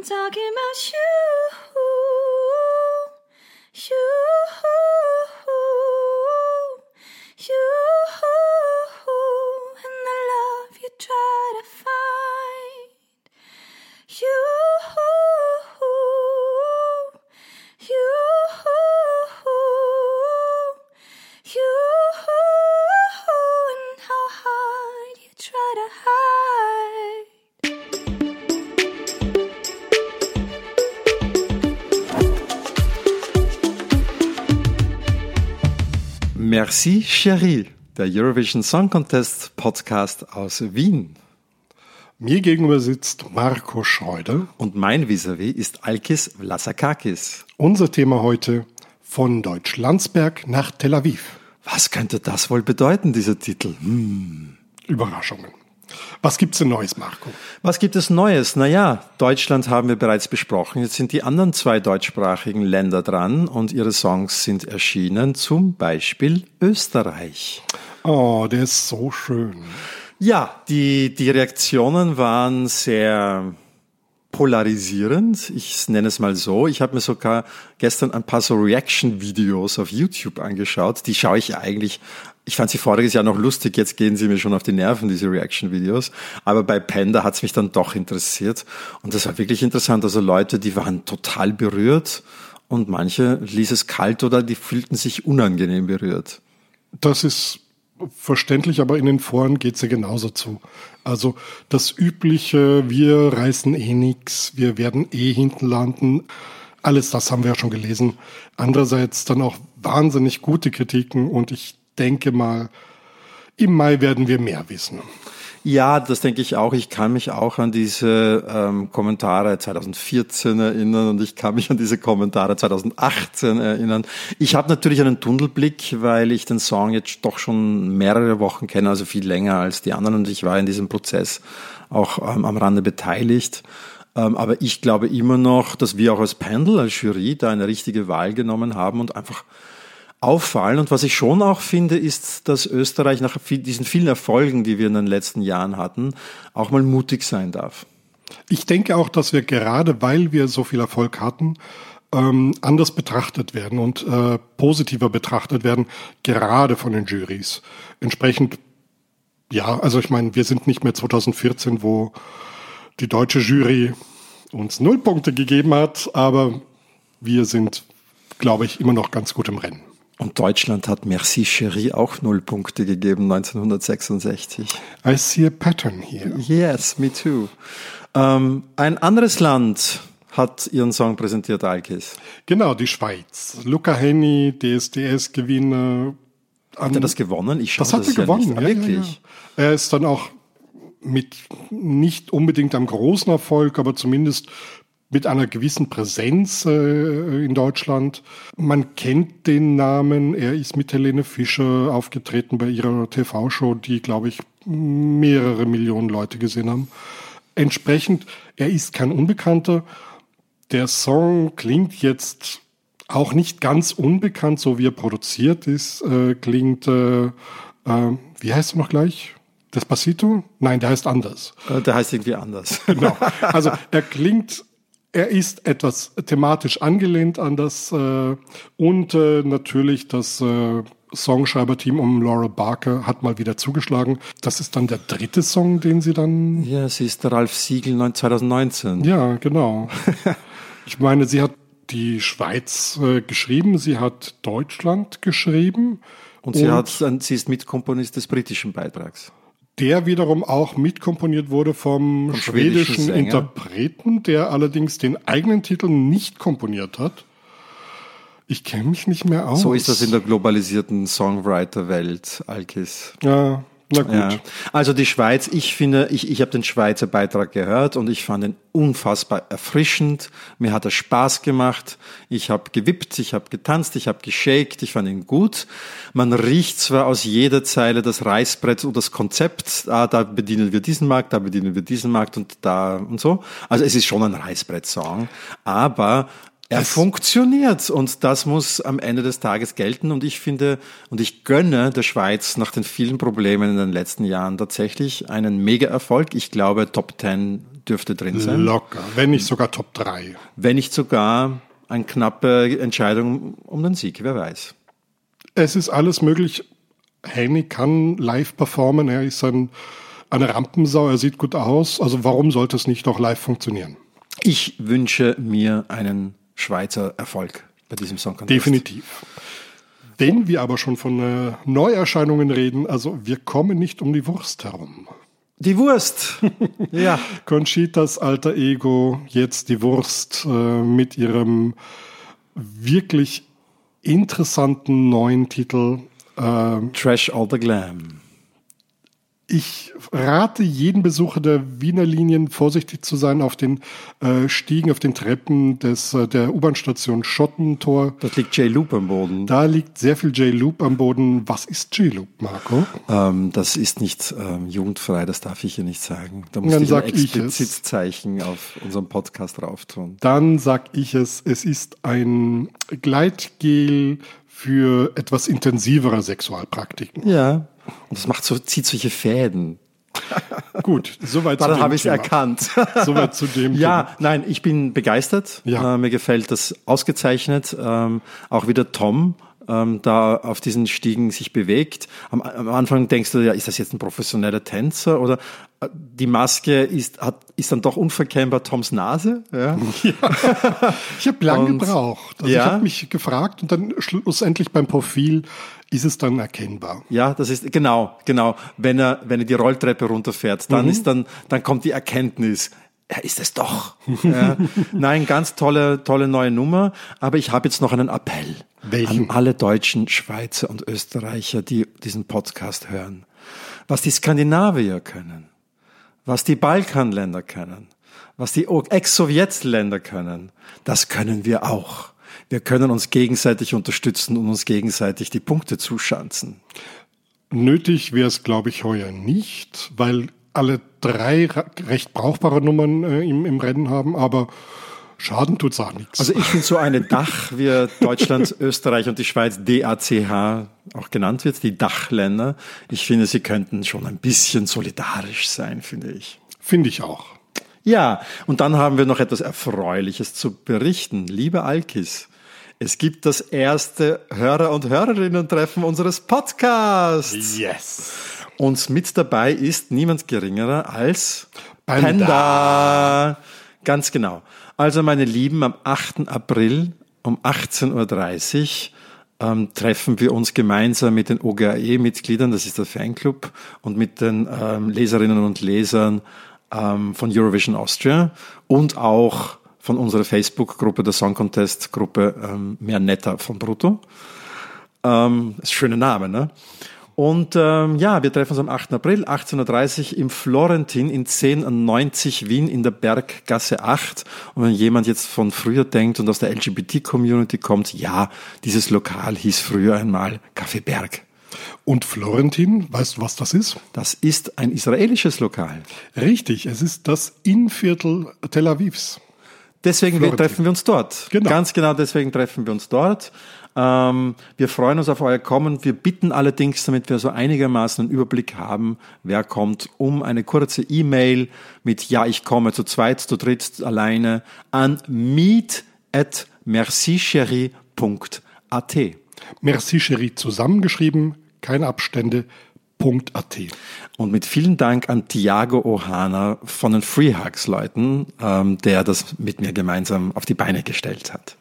I'm talking about you. You. Merci, Cherie, der Eurovision Song Contest Podcast aus Wien. Mir gegenüber sitzt Marco Schreuder. Und mein Vis-a-vis ist Alkis Vlasakakis. Unser Thema heute von Deutschlandsberg nach Tel Aviv. Was könnte das wohl bedeuten, dieser Titel? Hm. Überraschungen. Was gibt's denn Neues, Marco? Was gibt es Neues? Naja, Deutschland haben wir bereits besprochen. Jetzt sind die anderen zwei deutschsprachigen Länder dran und ihre Songs sind erschienen, zum Beispiel Österreich. Oh, der ist so schön. Ja, die, die Reaktionen waren sehr polarisierend. Ich nenne es mal so. Ich habe mir sogar gestern ein paar so Reaction-Videos auf YouTube angeschaut. Die schaue ich eigentlich. Ich fand sie voriges Jahr noch lustig, jetzt gehen sie mir schon auf die Nerven, diese Reaction-Videos. Aber bei Panda hat es mich dann doch interessiert. Und das war wirklich interessant. Also Leute, die waren total berührt und manche ließ es kalt oder die fühlten sich unangenehm berührt. Das ist verständlich, aber in den Foren geht's ja genauso zu. Also das übliche, wir reißen eh nix, wir werden eh hinten landen. Alles das haben wir ja schon gelesen. Andererseits dann auch wahnsinnig gute Kritiken und ich denke mal, im Mai werden wir mehr wissen. Ja, das denke ich auch. Ich kann mich auch an diese ähm, Kommentare 2014 erinnern und ich kann mich an diese Kommentare 2018 erinnern. Ich habe natürlich einen Tunnelblick, weil ich den Song jetzt doch schon mehrere Wochen kenne, also viel länger als die anderen und ich war in diesem Prozess auch ähm, am Rande beteiligt. Ähm, aber ich glaube immer noch, dass wir auch als Pendel, als Jury da eine richtige Wahl genommen haben und einfach auffallen. Und was ich schon auch finde, ist, dass Österreich nach diesen vielen Erfolgen, die wir in den letzten Jahren hatten, auch mal mutig sein darf. Ich denke auch, dass wir gerade, weil wir so viel Erfolg hatten, ähm, anders betrachtet werden und äh, positiver betrachtet werden, gerade von den Juries. Entsprechend, ja, also ich meine, wir sind nicht mehr 2014, wo die deutsche Jury uns null Punkte gegeben hat, aber wir sind, glaube ich, immer noch ganz gut im Rennen. Und Deutschland hat Merci Cherie auch null Punkte gegeben 1966. I see a pattern here. Yes, me too. Ähm, ein anderes Land hat ihren Song präsentiert, Alkis. Genau, die Schweiz. Luca Henny, DSDS-Gewinner. Hat er das gewonnen? Ich schaue das hat er ja gewonnen, nicht. ja, Wirklich? Ja. Er ist dann auch mit nicht unbedingt einem großen Erfolg, aber zumindest mit einer gewissen Präsenz äh, in Deutschland. Man kennt den Namen. Er ist mit Helene Fischer aufgetreten bei ihrer TV-Show, die, glaube ich, mehrere Millionen Leute gesehen haben. Entsprechend, er ist kein Unbekannter. Der Song klingt jetzt auch nicht ganz unbekannt, so wie er produziert ist. Äh, klingt, äh, äh, wie heißt er noch gleich? Despacito? Nein, der heißt anders. Äh, Der heißt irgendwie anders. Genau. Also er klingt, er ist etwas thematisch angelehnt an das äh, und äh, natürlich das äh, Songschreiberteam um Laura Barker hat mal wieder zugeschlagen. Das ist dann der dritte Song, den sie dann. Ja, sie ist der Ralf Siegel 2019. Ja, genau. ich meine, sie hat die Schweiz äh, geschrieben, sie hat Deutschland geschrieben. Und sie, hat, sie ist Mitkomponist des britischen Beitrags. Der wiederum auch mitkomponiert wurde vom, Vom schwedischen schwedischen. Interpreten, der allerdings den eigenen Titel nicht komponiert hat. Ich kenne mich nicht mehr aus. So ist das in der globalisierten Songwriter-Welt, Alkis. Ja, na gut. Ja. Also die Schweiz, ich finde, ich, ich habe den Schweizer Beitrag gehört und ich fand ihn unfassbar erfrischend. Mir hat er Spaß gemacht. Ich habe gewippt, ich habe getanzt, ich habe geshakt, ich fand ihn gut. Man riecht zwar aus jeder Zeile das Reißbrett und das Konzept, ah, da bedienen wir diesen Markt, da bedienen wir diesen Markt und da und so. Also es ist schon ein Reißbrett-Song, aber er funktioniert und das muss am Ende des Tages gelten und ich finde und ich gönne der Schweiz nach den vielen Problemen in den letzten Jahren tatsächlich einen Mega-Erfolg. Ich glaube Top 10 dürfte drin sein. Locker, wenn nicht sogar Top 3. Wenn nicht sogar eine knappe Entscheidung um den Sieg, wer weiß. Es ist alles möglich. Henny kann live performen, er ist ein, eine Rampensau, er sieht gut aus. Also warum sollte es nicht auch live funktionieren? Ich wünsche mir einen Schweizer Erfolg bei diesem Song Contest. Definitiv. Wenn wir aber schon von äh, Neuerscheinungen reden, also wir kommen nicht um die Wurst herum. Die Wurst. ja. Conchitas alter Ego, jetzt die Wurst äh, mit ihrem wirklich interessanten neuen Titel. Äh, Trash All the Glam. Ich rate jeden Besucher der Wiener Linien vorsichtig zu sein auf den äh, Stiegen, auf den Treppen des, äh, der U-Bahn-Station Schottentor. Dort liegt J-Loop am Boden. Da liegt sehr viel J-Loop am Boden. Was ist J-Loop, Marco? Ähm, das ist nicht ähm, jugendfrei, das darf ich hier nicht sagen. Da muss Dann ich sag ein ich es. Explizitzeichen auf unserem Podcast drauf tun. Dann sag ich es, es ist ein Gleitgel für etwas intensivere Sexualpraktiken. Ja. Und das macht so, zieht solche Fäden. Gut, soweit zu Dann dem habe ich es Thema. erkannt. Soweit zu dem Ja, nein, ich bin begeistert. Ja. Äh, mir gefällt das ausgezeichnet. Ähm, auch wieder Tom ähm, da auf diesen Stiegen sich bewegt. Am, am Anfang denkst du, ja, ist das jetzt ein professioneller Tänzer oder äh, die Maske ist, hat, ist dann doch unverkennbar Toms Nase. Ja. Ich habe lange gebraucht. Also Ja. ich habe mich gefragt und dann schlussendlich beim Profil ist es dann erkennbar. Ja, das ist genau, genau. Wenn er, wenn er die Rolltreppe runterfährt, dann ist dann, dann kommt die Erkenntnis. Er ist es doch. ja. Nein, ganz tolle, tolle neue Nummer. Aber ich habe jetzt noch einen Appell Welchen? an alle Deutschen, Schweizer und Österreicher, die diesen Podcast hören. Was die Skandinavier können, was die Balkanländer können, was die Ex-Sowjetländer können, das können wir auch. Wir können uns gegenseitig unterstützen und uns gegenseitig die Punkte zuschanzen. Nötig wäre es, glaube ich, heuer nicht, weil alle drei recht brauchbare Nummern äh, im, im Rennen haben, aber Schaden tut's auch nichts. Also ich finde so eine Dach, wie Deutschland, Österreich und die Schweiz DACH auch genannt wird, die Dachländer. Ich finde, sie könnten schon ein bisschen solidarisch sein, finde ich. Finde ich auch. Ja, und dann haben wir noch etwas Erfreuliches zu berichten. Liebe Alkis, es gibt das erste Hörer- und Hörerinnen-Treffen unseres Podcasts. Yes. Und mit dabei ist niemand geringerer als Panda. Panda. Ganz genau. Also meine Lieben, am 8. April um 18.30 Uhr ähm, treffen wir uns gemeinsam mit den OGAE-Mitgliedern, das ist der Fanclub, und mit den ähm, Leserinnen und Lesern ähm, von Eurovision Austria und auch von unserer Facebook-Gruppe, der Song Contest-Gruppe ähm, Mehr Netter von Brutto. Ähm, ist ein schöner Name, ne? Und ähm, ja, wir treffen uns am 8. April, 18.30 Uhr im Florentin in 1090 Wien in der Berggasse 8. Und wenn jemand jetzt von früher denkt und aus der LGBT-Community kommt, ja, dieses Lokal hieß früher einmal Café Berg. Und Florentin, weißt du, was das ist? Das ist ein israelisches Lokal. Richtig, es ist das Innenviertel Tel Avivs. Deswegen Florentin. treffen wir uns dort. Genau. Ganz genau deswegen treffen wir uns dort. Ähm, wir freuen uns auf euer Kommen. Wir bitten allerdings, damit wir so einigermaßen einen Überblick haben, wer kommt, um eine kurze E-Mail mit Ja, ich komme zu zweit, zu dritt, alleine an meet at mercicherie.at. Merci Cherie zusammengeschrieben, keine Abstände. Und mit vielen Dank an Tiago Ohana von den Free Hugs Leuten, ähm, der das mit mir gemeinsam auf die Beine gestellt hat.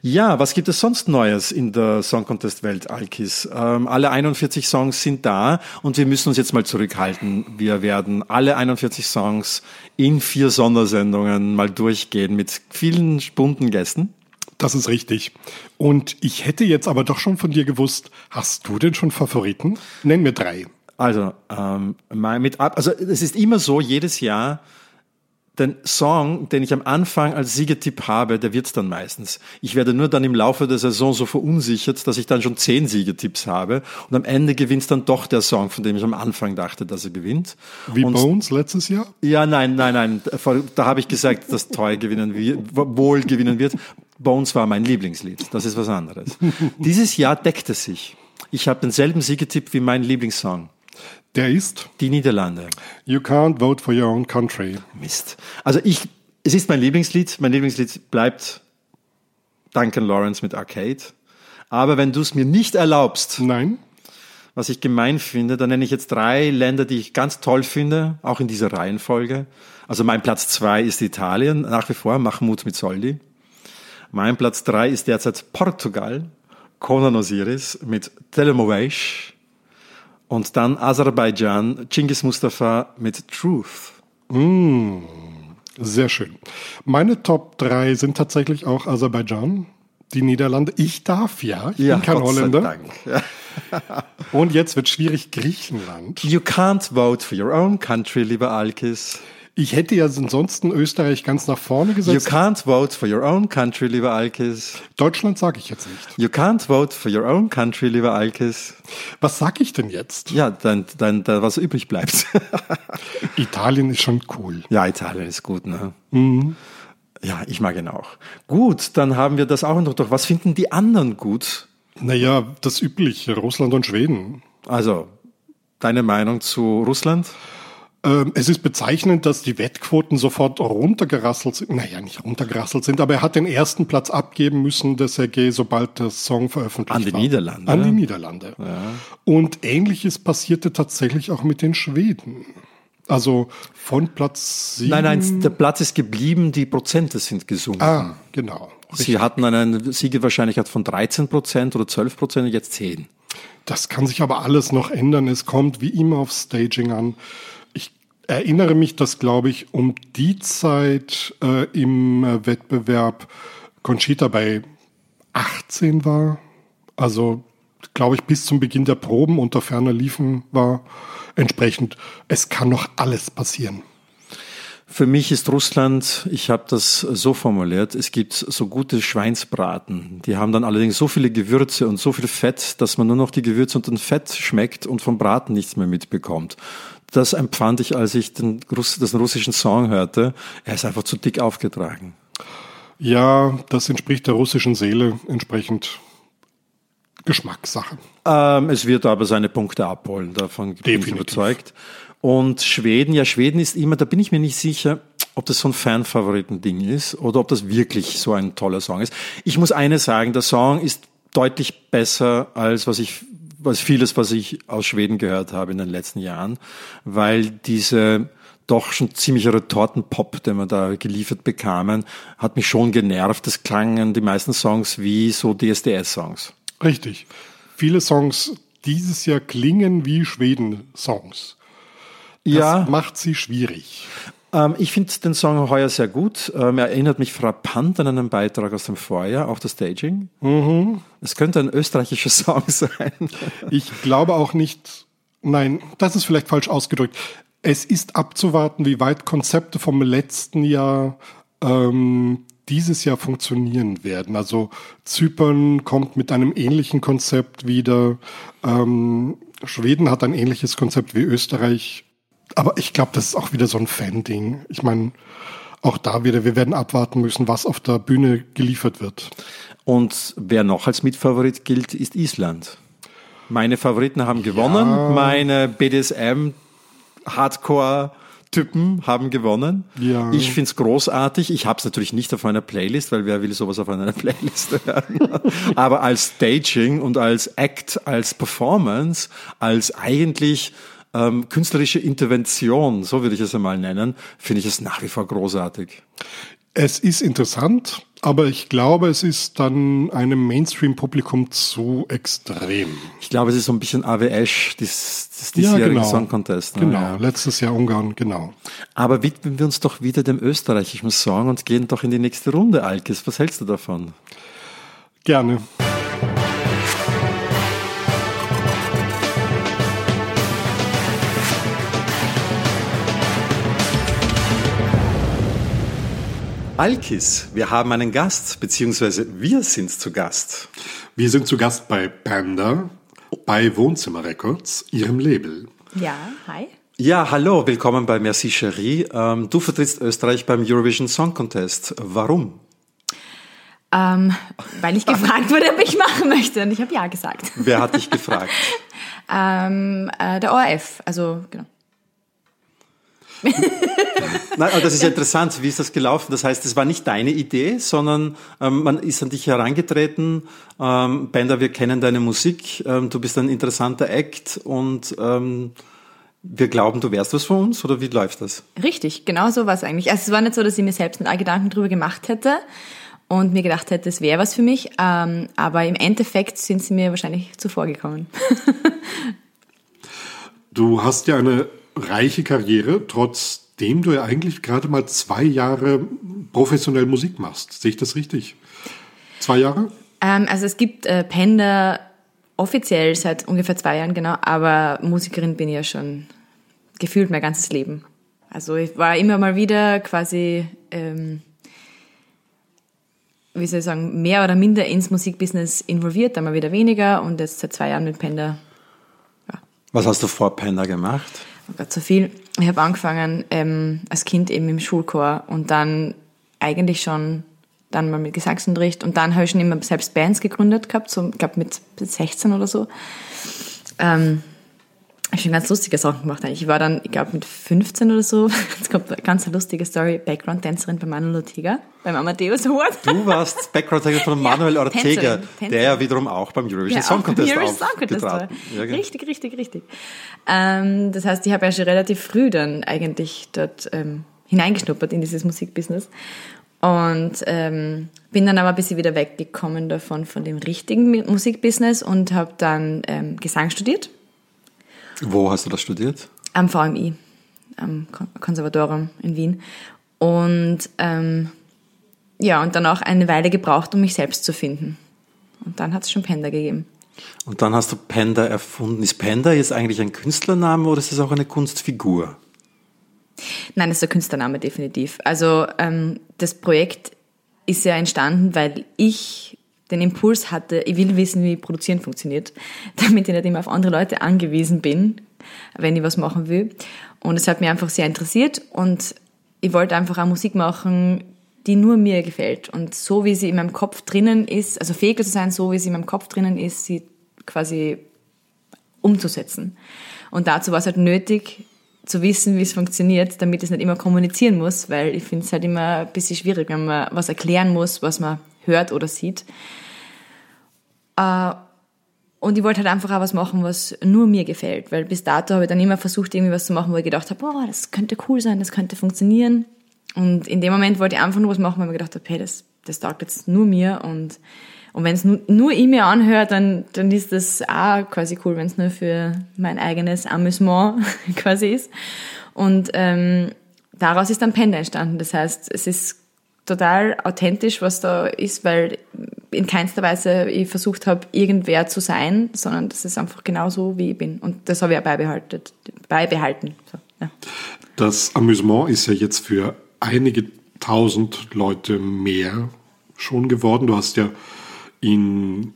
Ja, was gibt es sonst Neues in der Song Contest Welt, Alkis? Ähm, alle 41 Songs sind da und wir müssen uns jetzt mal zurückhalten. Wir werden alle 41 Songs in vier Sondersendungen mal durchgehen mit vielen bunten Gästen. Das ist richtig. Und ich hätte jetzt aber doch schon von dir gewusst, hast du denn schon Favoriten? Nenn mir drei. Also, ähm, mal mit ab, also es ist immer so, jedes Jahr, den Song, den ich am Anfang als Siegertipp habe, der wird's dann meistens. Ich werde nur dann im Laufe der Saison so verunsichert, dass ich dann schon zehn Siegertipps habe und am Ende gewinnt dann doch der Song, von dem ich am Anfang dachte, dass er gewinnt. Wie und Bones letztes Jahr? ja, nein, nein, nein. Da habe ich gesagt, dass Toy gewinnen wird, wohl gewinnen wird. Bones war mein Lieblingslied. Das ist was anderes. Dieses Jahr deckt es sich. Ich habe denselben Siegetipp wie mein Lieblingssong. Der ist Die Niederlande. You Can't Vote for Your Own Country. Mist. Also ich, es ist mein Lieblingslied. Mein Lieblingslied bleibt Duncan Lawrence mit Arcade. Aber wenn du es mir nicht erlaubst, Nein? was ich gemein finde, dann nenne ich jetzt drei Länder, die ich ganz toll finde, auch in dieser Reihenfolge. Also mein Platz zwei ist Italien, nach wie vor Mahmoud mit Soldi. Mein Platz drei ist derzeit Portugal, Conan Osiris mit Telemoveish. Und dann Aserbaidschan, Genghis Mustafa mit Truth. Sehr schön. Meine Top 3 sind tatsächlich auch Aserbaidschan, die Niederlande. Ich darf ja, ich bin kein Gott sei Holländer. Dank. Ja. Und jetzt wird schwierig Griechenland. You can't vote for your own country, lieber Alkis. Ich hätte ja ansonsten Österreich ganz nach vorne You gesetzt. can't vote for your own country, lieber Alkis. Deutschland sage ich jetzt nicht. You can't vote for your own country, lieber Alkis. Was sag ich denn jetzt? Ja, dann, dann, dann was übrig bleibt. Italien ist schon cool. ja, Italien ist gut, ne? Ja, ich mag ihn auch. Gut, dann haben wir das auch noch. Doch was finden die anderen gut? Naja, das übliche, Russland und Schweden. Also, deine Meinung zu Russland? Ähm, es ist bezeichnend, dass die Wettquoten sofort runtergerasselt sind. Naja, nicht runtergerasselt sind, aber er hat den ersten Platz abgeben müssen, der Sergei, sobald der Song veröffentlicht An die war. Niederlande. An die Niederlande. Und ähnliches passierte tatsächlich auch mit den Schweden. Also von Platz sieben. Nein, nein, der Platz ist geblieben, die Prozente sind gesunken. Ah, genau. Sie hatten eine Siegewahrscheinlichkeit von 13 Prozent oder 12 Prozent, jetzt 10. Das kann sich aber alles noch ändern. Es kommt wie immer auf Staging an. Erinnere mich, dass, glaube ich, um die Zeit äh, im äh, Wettbewerb Conchita bei 18 war. Also, glaube ich, bis zum Beginn der Proben unter ferner Liefen war. Entsprechend, es kann noch alles passieren. Für mich ist Russland, ich habe das so formuliert, es gibt so gute Schweinsbraten. Die haben dann allerdings so viele Gewürze und so viel Fett, dass man nur noch die Gewürze und den Fett schmeckt und vom Braten nichts mehr mitbekommt. Das empfand ich, als ich den, Russ, den russischen Song hörte. Er ist einfach zu dick aufgetragen. Ja, das entspricht der russischen Seele, entsprechend Geschmackssache. Ähm, es wird aber seine Punkte abholen, davon bin ich überzeugt. Und Schweden, ja, Schweden ist immer, da bin ich mir nicht sicher, ob das so ein Fanfavoriten-Ding ist oder ob das wirklich so ein toller Song ist. Ich muss eines sagen, der Song ist deutlich besser als was ich, was vieles, was ich aus Schweden gehört habe in den letzten Jahren, weil diese doch schon ziemlicher Retortenpop, den wir da geliefert bekamen, hat mich schon genervt. Das klangen die meisten Songs wie so DSDS-Songs. Richtig. Viele Songs dieses Jahr klingen wie Schweden-Songs. Das Ja. macht sie schwierig. Ähm, ich finde den Song heuer sehr gut. Ähm, er erinnert mich frappant an einen Beitrag aus dem Vorjahr, auch das Staging. Es könnte ein österreichischer Song sein. Ich glaube auch nicht, nein, das ist vielleicht falsch ausgedrückt. Es ist abzuwarten, wie weit Konzepte vom letzten Jahr ähm, dieses Jahr funktionieren werden. Also Zypern kommt mit einem ähnlichen Konzept wieder. Ähm, Schweden hat ein ähnliches Konzept wie Österreich. Aber ich glaube, das ist auch wieder so ein Fan-Ding. Ich meine, auch da wieder, wir werden abwarten müssen, was auf der Bühne geliefert wird. Und wer noch als Mitfavorit gilt, ist Island. Meine Favoriten haben gewonnen. Meine BDSM Hardcore Typen haben gewonnen. Ja. Ich find's großartig. Ich habe es natürlich nicht auf meiner Playlist, weil wer will sowas auf einer Playlist hören. Aber als Staging und als Act, als Performance, als eigentlich ähm, künstlerische Intervention, so würde ich es einmal nennen, finde ich es nach wie vor großartig. Es ist interessant, aber ich glaube, es ist dann einem Mainstream-Publikum zu extrem. Ich glaube, es ist so ein bisschen AWS, das, das diesjährige Song Contest. ne? Genau, Ja. letztes Jahr Ungarn, genau. Aber widmen wir uns doch wieder dem österreichischen Song und gehen doch in die nächste Runde, Alkes. Was hältst du davon? Gerne. Alkis, wir haben einen Gast, beziehungsweise wir sind zu Gast. Wir sind zu Gast bei Panda, bei Wohnzimmer Records, ihrem Label. Ja, hi. Ja, hallo, willkommen bei Merci Cherie. Ähm, du vertrittst Österreich beim Eurovision Song Contest. Warum? Ähm, weil ich gefragt wurde, ob ich machen möchte und ich habe ja gesagt. Wer hat dich gefragt? Ähm, äh, der ORF, also genau. Nein, aber das ist ja interessant. Wie ist das gelaufen? Das heißt, es war nicht deine Idee, sondern ähm, man ist an dich herangetreten. Ähm, Bender, wir kennen deine Musik. Ähm, du bist ein interessanter Act und ähm, wir glauben, du wärst was für uns oder wie läuft das? Richtig, genau so war es eigentlich. Also es war nicht so, dass ich mir selbst einen Gedanken drüber gemacht hätte und mir gedacht hätte, es wäre was für mich. Ähm, aber im Endeffekt sind sie mir wahrscheinlich zuvor gekommen. du hast ja eine reiche Karriere, trotzdem du ja eigentlich gerade mal zwei Jahre professionell Musik machst. Sehe ich das richtig? Zwei Jahre? Ähm, also es gibt äh, Panda offiziell seit ungefähr zwei Jahren, genau, aber Musikerin bin ich ja schon gefühlt mein ganzes Leben. Also ich war immer mal wieder quasi, ähm, wie soll ich sagen, mehr oder minder ins Musikbusiness involviert, dann mal wieder weniger und jetzt seit zwei Jahren mit Panda. Ja. Was hast du vor Panda gemacht? Gott, so viel. Ich habe angefangen ähm, als Kind eben im Schulchor und dann eigentlich schon dann mal mit Gesangsunterricht und dann habe ich schon immer selbst Bands gegründet gehabt, so, ich glaube mit 16 oder so. Ähm, ich schon ganz lustige Sachen gemacht eigentlich. Ich war dann, ich glaube mit 15 oder so, jetzt kommt eine ganz lustige Story, Background-Tänzerin bei Manuel Ortega, beim Amadeus Award. Du warst Background-Tänzerin von Manuel ja, Ortega, Tänzerin, Tänzerin. der ja wiederum auch beim Eurovision ja, Song Contest Eurovision Song Contest war. Ja, genau. Richtig, richtig, richtig. Ähm, das heißt, ich habe ja schon relativ früh dann eigentlich dort ähm, hineingeschnuppert in dieses Musikbusiness und ähm, bin dann aber ein bisschen wieder weggekommen davon, von dem richtigen Musikbusiness und habe dann ähm, Gesang studiert. Wo hast du das studiert? Am VMI, am Konservatorium in Wien. Und ähm, ja, und dann auch eine Weile gebraucht, um mich selbst zu finden. Und dann hat es schon Panda gegeben. Und dann hast du Panda erfunden. Ist Panda jetzt eigentlich ein Künstlername oder ist es auch eine Kunstfigur? Nein, das ist der Künstlername definitiv. Also ähm, das Projekt ist ja entstanden, weil ich den Impuls hatte, ich will wissen, wie Produzieren funktioniert, damit ich nicht immer auf andere Leute angewiesen bin, wenn ich was machen will. Und es hat mich einfach sehr interessiert und ich wollte einfach auch Musik machen, die nur mir gefällt. Und so wie sie in meinem Kopf drinnen ist, also fähig zu sein, so wie sie in meinem Kopf drinnen ist, sie quasi umzusetzen. Und dazu war es halt nötig, zu wissen, wie es funktioniert, damit es nicht immer kommunizieren muss, weil ich finde es halt immer ein bisschen schwierig, wenn man was erklären muss, was man hört oder sieht. Äh, und ich wollte halt einfach auch was machen, was nur mir gefällt, weil bis dato habe ich dann immer versucht, irgendwie was zu machen, wo ich gedacht habe, boah, das könnte cool sein, das könnte funktionieren. Und in dem Moment wollte ich einfach nur was machen, weil ich mir gedacht habe, hey, das, das taugt jetzt nur mir und und wenn es nur, nur ich mir anhört, dann, dann ist das auch quasi cool, wenn es nur für mein eigenes Amüsement quasi ist. Und ähm, daraus ist dann Panda entstanden. Das heißt, es ist total authentisch, was da ist, weil in keinster Weise ich versucht habe, irgendwer zu sein, sondern das ist einfach genau so, wie ich bin. Und das habe ich auch beibehalten. beibehalten. So, ja. Das Amüsement ist ja jetzt für einige tausend Leute mehr schon geworden. Du hast ja in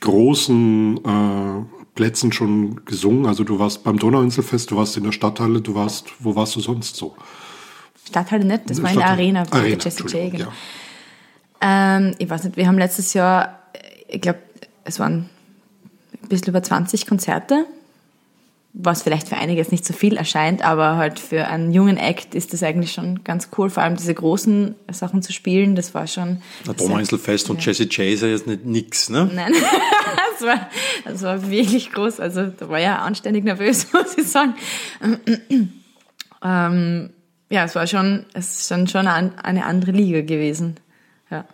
großen äh, Plätzen schon gesungen. Also du warst beim Donauinselfest, du warst in der Stadthalle, du warst, wo warst du sonst so? Stadthalle nicht, das war in der Arena, Arena Jesse J. Genau. Ja. Ähm, ich weiß nicht, wir haben letztes Jahr, ich glaube, es waren ein bisschen über 20 Konzerte was vielleicht für einige jetzt nicht so viel erscheint, aber halt für einen jungen Act ist das eigentlich schon ganz cool, vor allem diese großen Sachen zu spielen, das war schon... Baumeinzelfest und ja. Jesse J ist ja jetzt nicht nix, ne? Nein, das, war, das war wirklich groß, also da war ja anständig nervös, muss ich sagen. ähm, ja, es war schon, es ist schon, schon eine andere Liga gewesen, ja.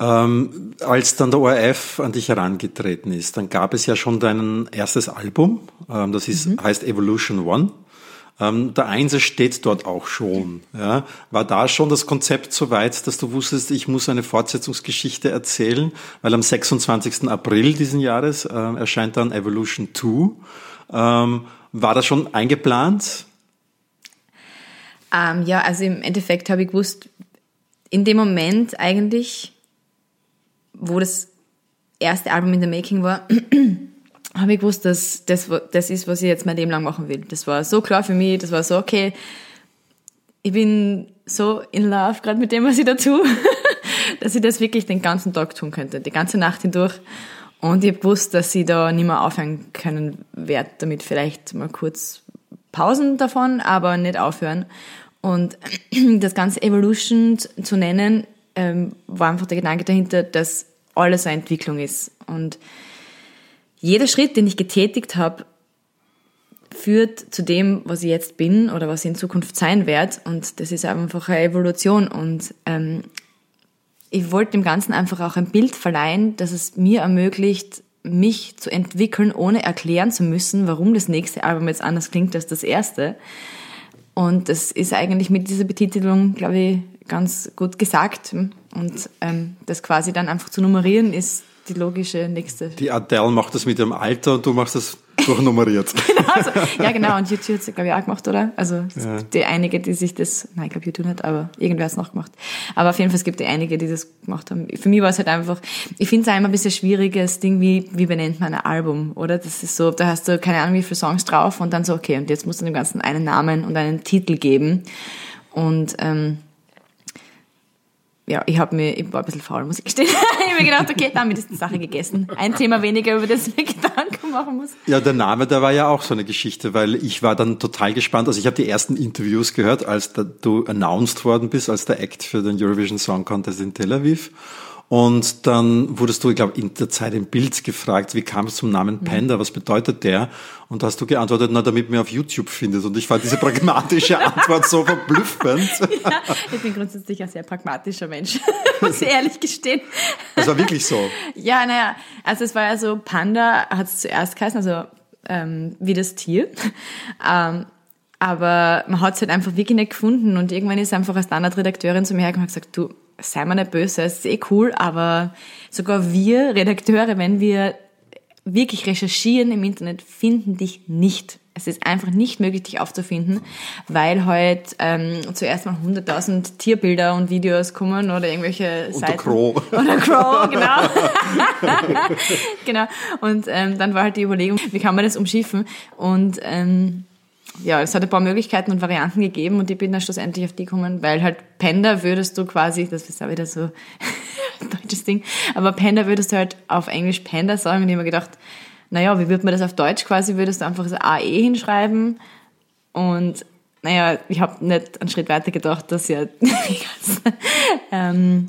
Ähm, als dann der ORF an dich herangetreten ist, dann gab es ja schon dein erstes Album, ähm, das ist, mhm. heißt Evolution One. Ähm, der Einser steht dort auch schon. Ja. War da schon das Konzept so weit, dass du wusstest, ich muss eine Fortsetzungsgeschichte erzählen? Weil am 26. April diesen Jahres äh, erscheint dann Evolution 2. Ähm, war das schon eingeplant? Ähm, ja, also im Endeffekt habe ich gewusst, in dem Moment eigentlich, wo das erste Album in the Making war, habe ich gewusst, dass das, das ist, was ich jetzt mein Leben lang machen will. Das war so klar für mich, das war so, okay, ich bin so in love gerade mit dem, was ich da tue, dass ich das wirklich den ganzen Tag tun könnte, die ganze Nacht hindurch. Und ich habe gewusst, dass ich da nicht mehr aufhören können werde, damit vielleicht mal kurz Pausen davon, aber nicht aufhören. Und das ganze Evolution zu nennen, ähm, war einfach der Gedanke dahinter, dass alles eine Entwicklung ist. Und jeder Schritt, den ich getätigt habe, führt zu dem, was ich jetzt bin oder was ich in Zukunft sein werde. Und das ist einfach eine Evolution. Und ähm, ich wollte dem Ganzen einfach auch ein Bild verleihen, dass es mir ermöglicht, mich zu entwickeln, ohne erklären zu müssen, warum das nächste Album jetzt anders klingt als das erste. Und das ist eigentlich mit dieser Betitelung, glaube ich, ganz gut gesagt. Und ähm, das quasi dann einfach zu nummerieren, ist die logische nächste. Die Adele macht das mit ihrem Alter und du machst das durchnummeriert. genau, also, ja, genau. Und YouTube hat es, glaube ich, auch gemacht, oder? Also es ja. gibt die einige, die sich das, nein, ich glaube YouTube nicht, aber irgendwer hat es noch gemacht. Aber auf jeden Fall, es gibt die einige, die das gemacht haben. Für mich war es halt einfach, ich finde es immer ein bisschen schwieriges Ding, wie, wie benennt man ein Album, oder? Das ist so, da hast du keine Ahnung, wie viele Songs drauf und dann so, okay, und jetzt musst du dem Ganzen einen Namen und einen Titel geben. Und ähm, ja, ich habe mir, ich war ein bisschen faul, muss ich gestehen. ich habe mir gedacht, okay, damit ist die Sache gegessen. Ein Thema weniger, über das ich mir Gedanken machen muss. Ja, der Name, der war ja auch so eine Geschichte, weil ich war dann total gespannt. Also ich habe die ersten Interviews gehört, als du announced worden bist, als der Act für den Eurovision Song Contest in Tel Aviv. Und dann wurdest du, ich glaube, in der Zeit im Bild gefragt, wie kam es zum Namen mhm. Panda, was bedeutet der? Und da hast du geantwortet, na, damit man auf YouTube findet. Und ich fand diese pragmatische Antwort so verblüffend. Ja, ich bin grundsätzlich ein sehr pragmatischer Mensch, muss ich ehrlich gestehen. Das war wirklich so. Ja, naja, also es war ja so, Panda hat es zuerst geheißen, also ähm, wie das Tier. Ähm, aber man hat es halt einfach wirklich nicht gefunden und irgendwann ist einfach eine Standardredakteurin zu mir hergekommen und gesagt, du, sei mal nicht böse, es ist eh cool, aber sogar wir Redakteure, wenn wir wirklich recherchieren im Internet, finden dich nicht. Es ist einfach nicht möglich, dich aufzufinden, weil halt ähm, zuerst mal 100.000 Tierbilder und Videos kommen oder irgendwelche und Seiten. Der Crow. Und der Crow, genau. genau. Und ähm, dann war halt die Überlegung, wie kann man das umschiffen? Und ähm, ja, es hat ein paar Möglichkeiten und Varianten gegeben und ich bin dann schlussendlich auf die gekommen, weil halt Panda würdest du quasi, das ist auch wieder so ein deutsches Ding, aber Panda würdest du halt auf Englisch Panda sagen und ich habe mir gedacht, naja, wie würde man das auf Deutsch quasi, würdest du einfach so AE hinschreiben und naja, ich habe nicht einen Schritt weiter gedacht, dass ja die ganzen ähm,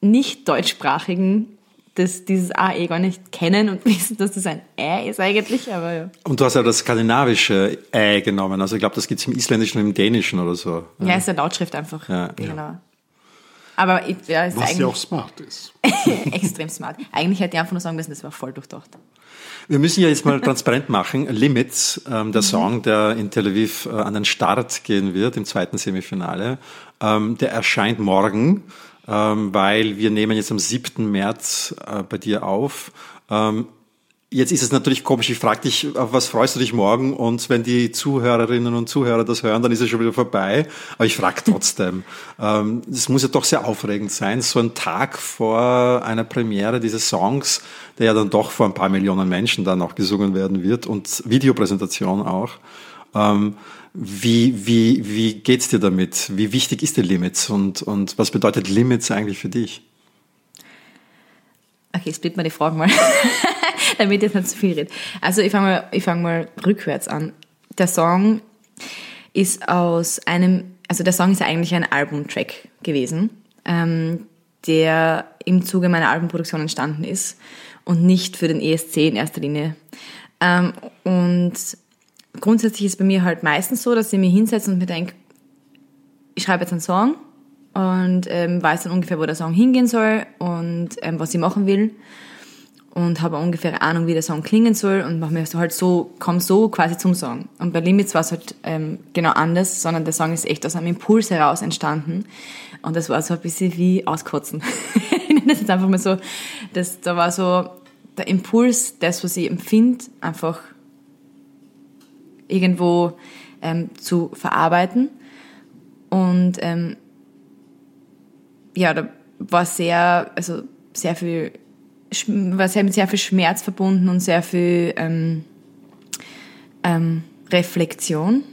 nicht deutschsprachigen das, dieses AE gar nicht kennen und wissen, dass das ein Ä ist eigentlich, aber ja. Und du hast ja das skandinavische Ä genommen, also ich glaube, das gibt es im Isländischen und im Dänischen oder so. Ja, ja ist eine Lautschrift einfach. Ja, genau. Ja. Aber ich, ja, ist Was ja auch smart ist. extrem smart. Eigentlich hätte ich einfach nur sagen müssen, das war voll durchdacht. Wir müssen ja jetzt mal transparent machen. Limits, ähm, der mhm. Song, der in Tel Aviv äh, an den Start gehen wird im zweiten Semifinale, ähm, der erscheint morgen ähm, weil wir nehmen jetzt am 7. März äh, bei dir auf. Ähm, jetzt ist es natürlich komisch, ich frage dich, auf was freust du dich morgen? Und wenn die Zuhörerinnen und Zuhörer das hören, dann ist es schon wieder vorbei. Aber ich frage trotzdem. ähm, das muss ja doch sehr aufregend sein, so ein Tag vor einer Premiere dieses Songs, der ja dann doch vor ein paar Millionen Menschen dann auch gesungen werden wird und Videopräsentation auch. Wie, wie, wie geht's dir damit? Wie wichtig ist die Limits und, und was bedeutet Limits eigentlich für dich? Okay, split mal die Fragen mal, damit ich nicht zu viel rede. Also ich fange mal, fang mal rückwärts an. Der Song ist aus einem, also der Song ist eigentlich ein Albumtrack gewesen, ähm, der im Zuge meiner Albumproduktion entstanden ist und nicht für den ESC in erster Linie. Ähm, und grundsätzlich ist bei mir halt meistens so, dass ich mir hinsetze und mir denke, ich schreibe jetzt einen Song und ähm, weiß dann ungefähr, wo der Song hingehen soll und ähm, was ich machen will und habe ungefähr Ahnung, wie der Song klingen soll und mache mir so halt so, komm so quasi zum Song. Und bei Limits war es halt ähm, genau anders, sondern der Song ist echt aus einem Impuls heraus entstanden und das war so ein bisschen wie auskotzen. ich nenne das jetzt einfach mal so, das, da war so der Impuls, das, was ich empfinde, einfach irgendwo ähm, zu verarbeiten. Und ähm, ja, da war sehr, also sehr viel, war sehr mit sehr viel Schmerz verbunden und sehr viel ähm, ähm, Reflexion.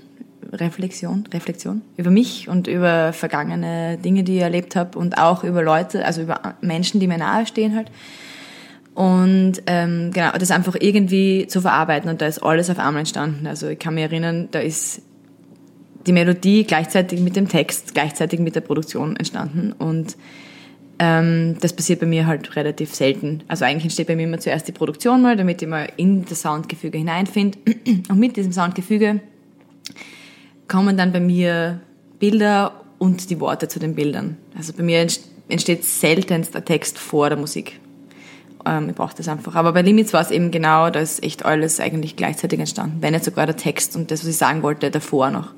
Reflexion, Reflexion über mich und über vergangene Dinge, die ich erlebt habe und auch über Leute, also über Menschen, die mir nahe stehen halt. Und ähm, genau, das einfach irgendwie zu verarbeiten und da ist alles auf einmal entstanden. Also ich kann mich erinnern, da ist die Melodie gleichzeitig mit dem Text, gleichzeitig mit der Produktion entstanden und ähm, das passiert bei mir halt relativ selten. Also eigentlich entsteht bei mir immer zuerst die Produktion mal, damit ich mal in das Soundgefüge hineinfinde und mit diesem Soundgefüge kommen dann bei mir Bilder und die Worte zu den Bildern. Also bei mir entsteht seltenst der Text vor der Musik. Ähm, ich brauche das einfach. Aber bei Limits war es eben genau, da ist echt alles eigentlich gleichzeitig entstanden. Wenn nicht sogar der Text und das, was ich sagen wollte, davor noch.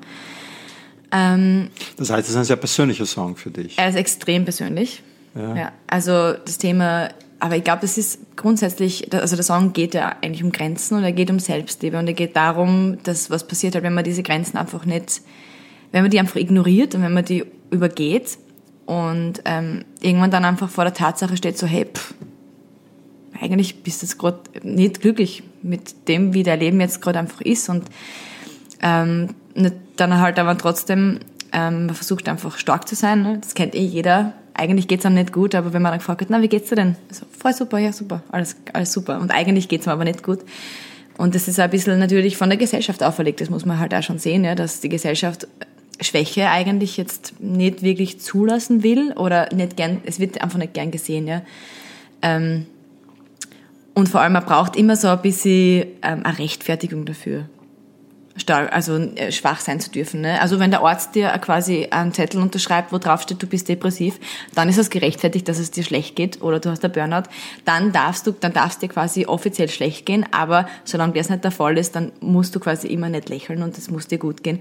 Ähm, das heißt, es ist ein sehr persönlicher Song für dich. Er ist extrem persönlich. Ja. ja also das Thema, aber ich glaube, das ist grundsätzlich, also der Song geht ja eigentlich um Grenzen und er geht um Selbstliebe und er geht darum, dass was passiert halt, wenn man diese Grenzen einfach nicht, wenn man die einfach ignoriert und wenn man die übergeht und ähm, irgendwann dann einfach vor der Tatsache steht, so hey, pff, eigentlich bist du jetzt gerade nicht glücklich mit dem, wie dein Leben jetzt gerade einfach ist und ähm, dann halt aber trotzdem ähm, man versucht einfach stark zu sein. Ne? Das kennt eh jeder. Eigentlich geht's einem nicht gut, aber wenn man dann gefragt wird, na, wie geht's dir denn? Also, voll super, ja super, alles, alles super. Und eigentlich geht's mir aber nicht gut. Und das ist ein bisschen natürlich von der Gesellschaft auferlegt. Das muss man halt auch schon sehen, ja, dass die Gesellschaft Schwäche eigentlich jetzt nicht wirklich zulassen will oder nicht gern, es wird einfach nicht gern gesehen, ja. Ähm, und vor allem, man braucht immer so ein bisschen ähm, eine Rechtfertigung dafür. Stark, also äh, schwach sein zu dürfen. Ne? Also wenn der Arzt dir quasi einen Zettel unterschreibt, wo drauf steht, du bist depressiv, dann ist es gerechtfertigt, dass es dir schlecht geht oder du hast einen Burnout. Dann darfst du, dann darfst dir quasi offiziell schlecht gehen, aber solange das nicht der Fall ist, dann musst du quasi immer nicht lächeln und es muss dir gut gehen.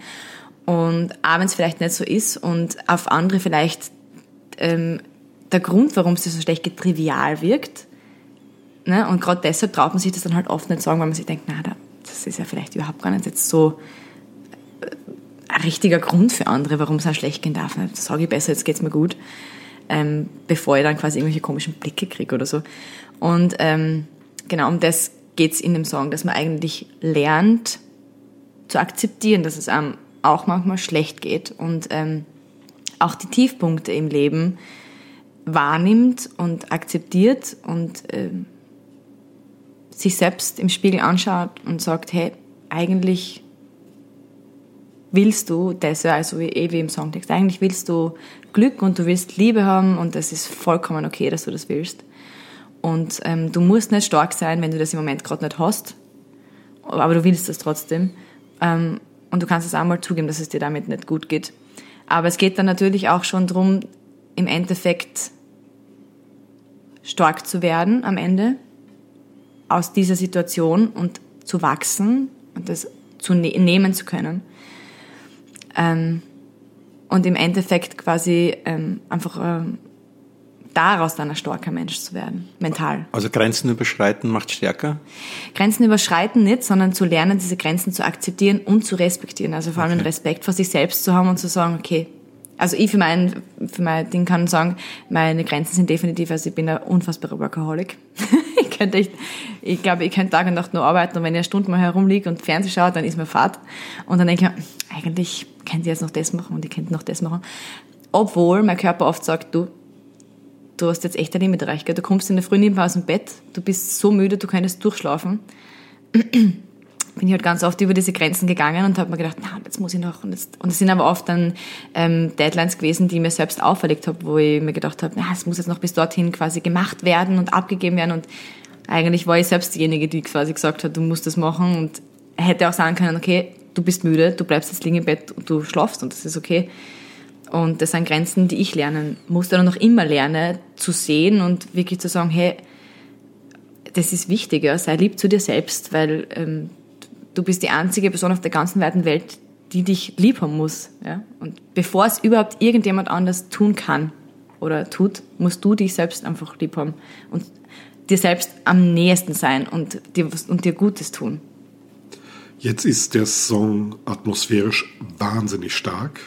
Und auch wenn es vielleicht nicht so ist und auf andere vielleicht ähm, der Grund, warum es dir so schlecht geht, trivial wirkt, Ne? Und gerade deshalb traut man sich das dann halt oft nicht sagen, weil man sich denkt, na, das ist ja vielleicht überhaupt gar nicht jetzt so äh, ein richtiger Grund für andere, warum es auch schlecht gehen darf. Das sage ich besser, jetzt geht's mir gut, ähm, bevor ich dann quasi irgendwelche komischen Blicke kriege oder so. Und ähm, genau um das geht's in dem Song, dass man eigentlich lernt zu akzeptieren, dass es einem auch manchmal schlecht geht und ähm, auch die Tiefpunkte im Leben wahrnimmt und akzeptiert und ähm, sich selbst im Spiegel anschaut und sagt, hey, eigentlich willst du das, also eh wie im Songtext, eigentlich willst du Glück und du willst Liebe haben und das ist vollkommen okay, dass du das willst. Und ähm, du musst nicht stark sein, wenn du das im Moment gerade nicht hast, aber du willst das trotzdem. Ähm, und du kannst es auch mal zugeben, dass es dir damit nicht gut geht. Aber es geht dann natürlich auch schon darum, im Endeffekt stark zu werden am Ende aus dieser Situation und zu wachsen und das zu ne nehmen zu können. Ähm, und im Endeffekt quasi ähm, einfach ähm, daraus dann ein starker Mensch zu werden, mental. Also Grenzen überschreiten macht stärker? Grenzen überschreiten nicht, sondern zu lernen, diese Grenzen zu akzeptieren und zu respektieren. Also vor allem okay. den Respekt vor sich selbst zu haben und zu sagen, okay, also ich für mein, für mein Ding kann sagen, meine Grenzen sind definitiv, also ich bin ein unfassbarer Workaholic. ich könnte echt, ich glaube, ich könnte Tag und Nacht nur arbeiten und wenn ich eine Stunde mal herumliege und Fernsehen schaue, dann ist mir Fahrt. Und dann denke ich eigentlich könnte ich jetzt noch das machen und ich könnte noch das machen. Obwohl mein Körper oft sagt, du, du hast jetzt echt ein Limit erreicht. Du kommst in der Früh nicht mehr aus dem Bett, du bist so müde, du könntest durchschlafen bin ich halt ganz oft über diese Grenzen gegangen und habe mir gedacht, na, jetzt muss ich noch. Und, jetzt, und es sind aber oft dann ähm, Deadlines gewesen, die ich mir selbst auferlegt habe, wo ich mir gedacht habe, na, es muss jetzt noch bis dorthin quasi gemacht werden und abgegeben werden. Und eigentlich war ich selbst diejenige, die quasi gesagt hat, du musst das machen und hätte auch sagen können, okay, du bist müde, du bleibst jetzt liegen im Bett und du schlafst und das ist okay. Und das sind Grenzen, die ich lernen musste und noch immer lerne, zu sehen und wirklich zu sagen, hey, das ist wichtiger, sei lieb zu dir selbst, weil ähm, du bist die einzige Person auf der ganzen weiten Welt, die dich lieb haben muss. Ja? Und bevor es überhaupt irgendjemand anders tun kann oder tut, musst du dich selbst einfach lieb haben und dir selbst am nähesten sein und dir, und dir Gutes tun. Jetzt ist der Song atmosphärisch wahnsinnig stark.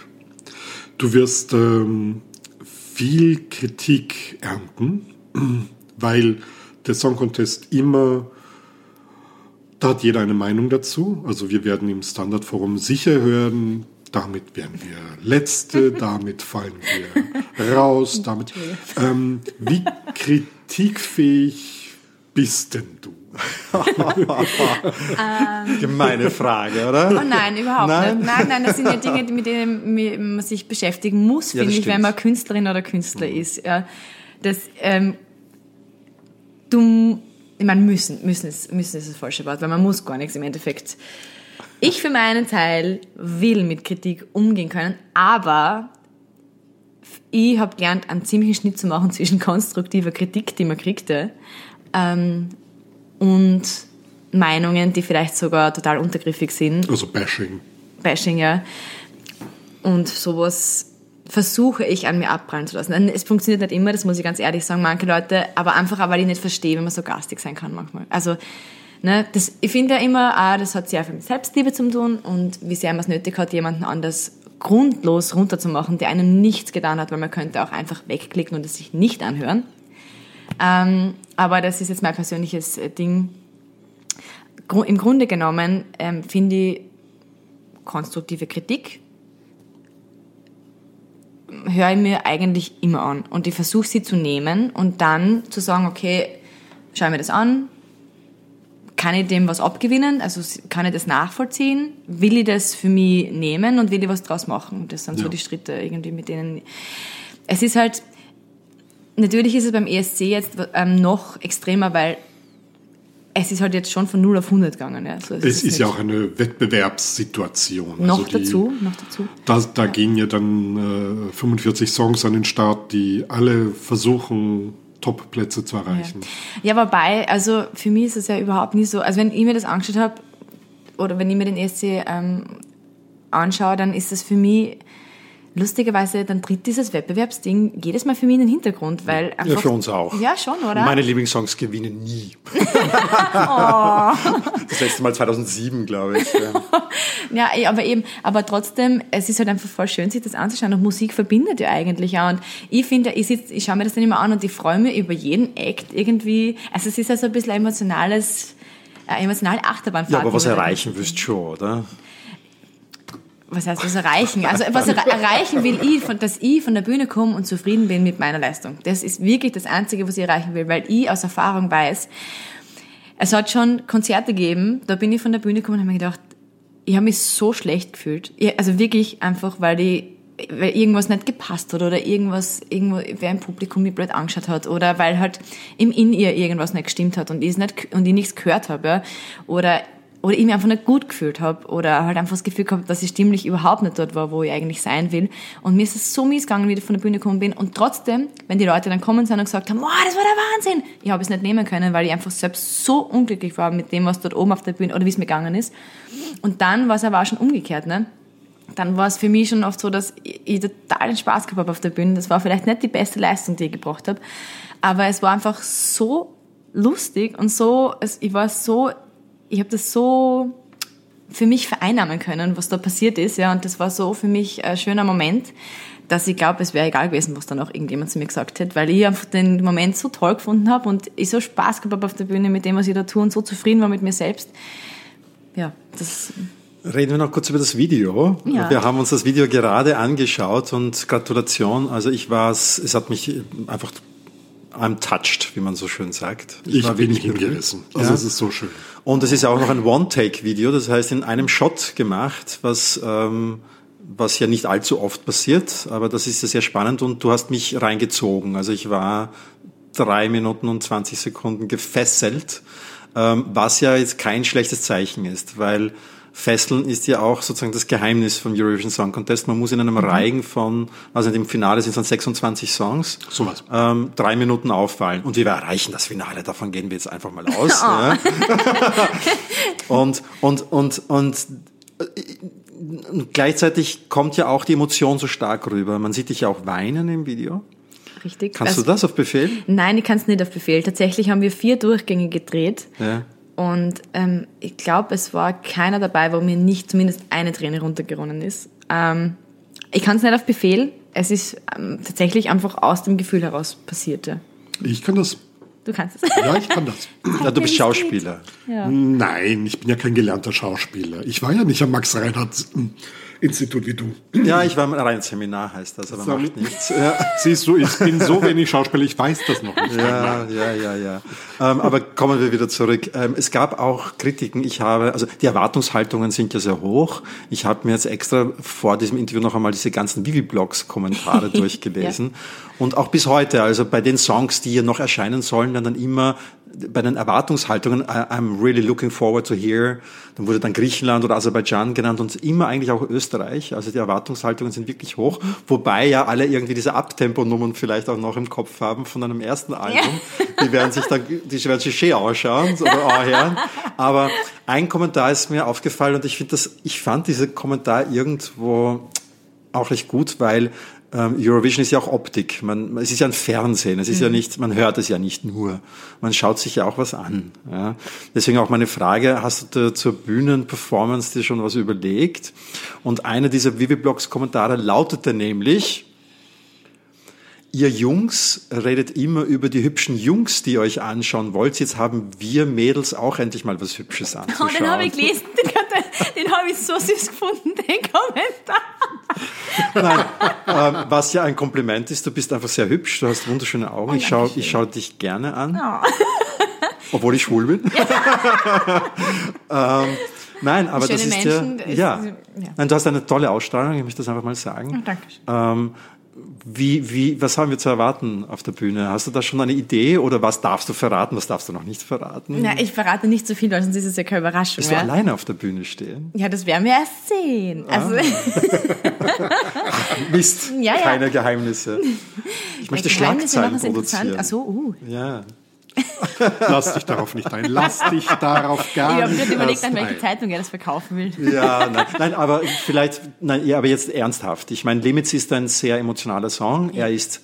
Du wirst ähm, viel Kritik ernten, weil der Song Contest immer da hat jeder eine Meinung dazu. Also wir werden im Standardforum sicher hören, damit werden wir Letzte, damit fallen wir raus, damit. Ähm, wie kritikfähig bist denn du? Gemeine Frage, oder? Oh nein, überhaupt Nein? nicht. Nein, nein, das sind ja Dinge, mit denen man sich beschäftigen muss, Ja, finde ich, wenn man Künstlerin oder Künstler ist. Ja, das, ähm, du, ich meine, müssen, müssen ist, müssen ist das falsche Wort, weil man muss gar nichts im Endeffekt. Ich für meinen Teil will mit Kritik umgehen können, aber ich habe gelernt, einen ziemlichen Schnitt zu machen zwischen konstruktiver Kritik, die man kriegte, ähm, und Meinungen, die vielleicht sogar total untergriffig sind. Also Bashing. Bashing, ja. Und sowas versuche ich an mir abprallen zu lassen. Es funktioniert nicht immer, das muss ich ganz ehrlich sagen, manche Leute, aber einfach auch, weil ich nicht verstehe, wenn man so garstig sein kann manchmal. Also, ne, das, ich finde ja immer, ah, das hat sehr viel mit Selbstliebe zu tun und wie sehr man es nötig hat, jemanden anders grundlos runterzumachen, der einem nichts getan hat, weil man könnte auch einfach wegklicken und es sich nicht anhören. Ähm, aber das ist jetzt mein persönliches äh, Ding. Im Grunde genommen ähm, finde ich konstruktive Kritik höre ich mir eigentlich immer an. Und ich versuche sie zu nehmen und dann zu sagen, okay, schau mir das an, kann ich dem was abgewinnen, also kann ich das nachvollziehen, will ich das für mich nehmen und will ich was draus machen. Das sind so Ja. die Schritte irgendwie, mit denen... Es ist halt, natürlich ist es beim ESC jetzt ähm, noch extremer, weil es ist halt jetzt schon von 0 auf 100 gegangen. Ja. So, Es ist ja nicht- auch eine Wettbewerbssituation. Noch Also die- dazu, noch dazu. Da, da gehen ja dann äh, 45 Songs an den Start, die alle versuchen, Top-Plätze zu erreichen. Ja, wobei, also für mich ist es ja überhaupt nicht so. Also wenn ich mir das angeschaut habe, oder wenn ich mir den ESC ähm, anschaue, dann ist das für mich lustigerweise, dann tritt dieses Wettbewerbsding jedes Mal für mich in den Hintergrund, weil einfach... Ja, für uns auch. Ja, schon, oder? Meine Lieblingssongs gewinnen nie. Oh. Das letzte Mal 2007, glaube ich. Ja. Eh, aber eben, aber trotzdem, es ist halt einfach voll schön, sich das anzuschauen und Musik verbindet ja eigentlich auch. Und ich finde, ich, sitz, ich schaue mir das dann immer an und ich freue mich über jeden Act irgendwie. Also es ist ja so ein bisschen ein emotionales, äh, emotionale Achterbahnfahrt. ja, aber was erreichen wirst du schon, oder? Was heißt was erreichen? Also was er erreichen will ich, von, dass ich von der Bühne komme und zufrieden bin mit meiner Leistung. Das ist wirklich das Einzige, was ich erreichen will, weil ich aus Erfahrung weiß, es hat schon Konzerte gegeben, da bin ich von der Bühne gekommen und habe mir gedacht, ich habe mich so schlecht gefühlt. Also wirklich einfach, weil ich weil irgendwas nicht gepasst hat oder irgendwas, irgendwo, wer im Publikum mich blöd angeschaut hat oder weil halt im In ihr irgendwas nicht gestimmt hat und ich es nicht, und ich nichts gehört habe, ja. Oder, oder ich mich einfach nicht gut gefühlt habe oder halt einfach das Gefühl gehabt, dass ich stimmlich überhaupt nicht dort war, wo ich eigentlich sein will. Und mir ist es so mies gegangen, wie ich von der Bühne gekommen bin. Und trotzdem, wenn die Leute dann kommen sind und gesagt haben, wow, das war der Wahnsinn, ich habe es nicht nehmen können, weil ich einfach selbst so unglücklich war mit dem, was dort oben auf der Bühne oder wie es mir gegangen ist. Und dann war es aber auch schon umgekehrt, ne? Dann war es für mich schon oft so, dass ich total den Spaß gehabt habe auf der Bühne. Das war vielleicht nicht die beste Leistung, die ich gebracht habe, aber es war einfach so lustig und so, ich war so, ich habe das so für mich vereinnahmen können, was da passiert ist, ja, und das war so für mich ein schöner Moment, dass ich glaube, es wäre egal gewesen, was dann auch irgendjemand zu mir gesagt hätte, weil ich einfach den Moment so toll gefunden habe und ich so Spaß gehabt habe auf der Bühne mit dem, was ich da tue und so zufrieden war mit mir selbst. Ja, das Reden wir noch kurz über das Video. Ja. Wir haben uns das Video gerade angeschaut und Gratulation. Also ich war es, es hat mich einfach I'm touched, wie man so schön sagt. Ich war bin hingerissen. Also Ja. es ist so schön. Und es ist auch noch ein One-Take-Video, das heißt in einem Shot gemacht, was, ähm, was ja nicht allzu oft passiert, aber das ist ja sehr spannend und du hast mich reingezogen. Also ich war drei Minuten und 20 Sekunden gefesselt, ähm, was ja jetzt kein schlechtes Zeichen ist, weil Fesseln ist ja auch sozusagen das Geheimnis vom Eurovision Song Contest. Man muss in einem Reigen von, also im Finale sind es dann 26 Songs, Sowas. ähm, drei Minuten auffallen. Und wir erreichen das Finale, davon gehen wir jetzt einfach mal aus. ja. Und, und, und, und, äh, und gleichzeitig kommt ja auch die Emotion so stark rüber. Man sieht dich ja auch weinen im Video. richtig. Kannst Also- du das auf Befehl? Nein, ich kann es nicht auf Befehl. Tatsächlich haben wir vier Durchgänge gedreht. Ja. Und ähm, ich glaube, es war keiner dabei, wo mir nicht zumindest eine Träne runtergeronnen ist. Ähm, ich kann es nicht auf Befehl. Es ist ähm, tatsächlich einfach aus dem Gefühl heraus passiert. Ja. Ich kann das. Du kannst es. Ja, ich kann das. ja du bist Schauspieler. Ja. Nein, ich bin ja kein gelernter Schauspieler. Ich war ja nicht am Max Reinhardt Institut wie du. Ja, ich war im rein Seminar, heißt das, aber So. macht nichts. Ja. Siehst du, ich bin so wenig Schauspieler, ich weiß das noch nicht. Ja, ja, ja, ja. Ähm, aber kommen wir wieder zurück. Ähm, es gab auch Kritiken. Ich habe, also die Erwartungshaltungen sind ja sehr hoch. Ich habe mir jetzt extra vor diesem Interview noch einmal diese ganzen Vivi-Blogs-Kommentare durchgelesen. Und auch bis heute, also bei den Songs, die hier noch erscheinen sollen, werden dann immer bei den Erwartungshaltungen, I'm really looking forward to hear, dann wurde dann Griechenland oder Aserbaidschan genannt und immer eigentlich auch Österreich. Also die Erwartungshaltungen sind wirklich hoch, wobei ja alle irgendwie diese Abtempo-Nummern vielleicht auch noch im Kopf haben von einem ersten Album. Die werden sich dann, die werden sich schön ausschauen oder anhören. Aber ein Kommentar ist mir aufgefallen und ich finde das, ich fand diesen Kommentar irgendwo auch recht gut, weil Eurovision ist ja auch Optik. Man, es ist ja ein Fernsehen. Es ist ja nicht, man hört es ja nicht nur. Man schaut sich ja auch was an. Ja. Deswegen auch meine Frage, hast du da zur Bühnenperformance dir schon was überlegt? Und einer dieser Vivi-Blogs-Kommentare lautete nämlich, Ihr Jungs redet immer über die hübschen Jungs, die ihr euch anschauen wollt. Jetzt haben wir Mädels auch endlich mal was Hübsches Oh, anzuschauen. den habe ich gelesen, den, den habe ich so süß gefunden, den Kommentar. Nein, ähm, was ja ein Kompliment ist, du bist einfach sehr hübsch, du hast wunderschöne Augen. ich schaue schau dich gerne an, Oh. obwohl ich schwul bin. ähm, nein, aber das Schöne ist Menschen, ja, ja. ja. Nein, du hast eine tolle Ausstrahlung, ich möchte das einfach mal sagen. Dankeschön. Ähm, wie, wie, was haben wir zu erwarten auf der Bühne? Hast du da schon eine Idee oder was darfst du verraten, was darfst du noch nicht verraten? Na, ich verrate nicht so viel, weil sonst ist es ja keine Überraschung Bist du mehr. alleine auf der Bühne stehen? Ja, das werden wir erst sehen. Also, Mist, Ja, ja. keine Geheimnisse. Ich möchte Geheimnisse Schlagzeilen produzieren. Ach so, uh. Ja. Lass dich darauf nicht ein. Lass dich darauf Ich gar habe nicht gerade überlegt, erst an welche. Zeitung er das verkaufen will. Ja, nein, nein, aber vielleicht, nein, ja, aber jetzt ernsthaft. Ich meine, Limits ist ein sehr emotionaler Song. Er ist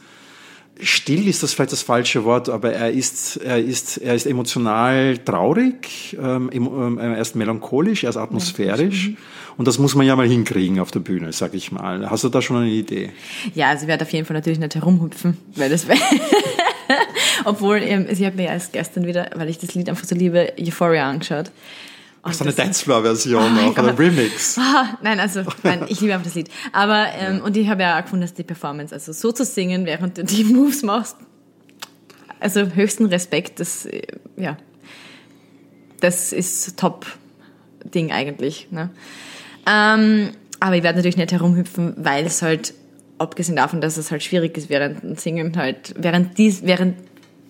still, ist das vielleicht das falsche Wort, aber er ist, er ist, er ist emotional traurig, ähm, ähm, er ist melancholisch, er ist atmosphärisch. Und das muss man ja mal hinkriegen auf der Bühne, sag ich mal. Hast du da schon eine Idee? Ja, also ich werde auf jeden Fall natürlich nicht herumhüpfen, weil das wäre... Obwohl, ähm, ich habe mir erst gestern wieder, weil ich das Lied einfach so liebe, Euphoria angeschaut. Und du eine Dancefloor-Version mein noch oder Gott. Remix? Ah, nein, also, nein, ich liebe einfach das Lied. Aber, ähm, und ich habe ja auch gefunden, dass die Performance, also so zu singen, während du die Moves machst, also höchsten Respekt, das, äh, ja, das ist Top-Ding eigentlich, ne? Ähm, aber ich werde natürlich nicht herumhüpfen, weil es halt, abgesehen davon, dass es halt schwierig ist, während dem Singen halt, während dies,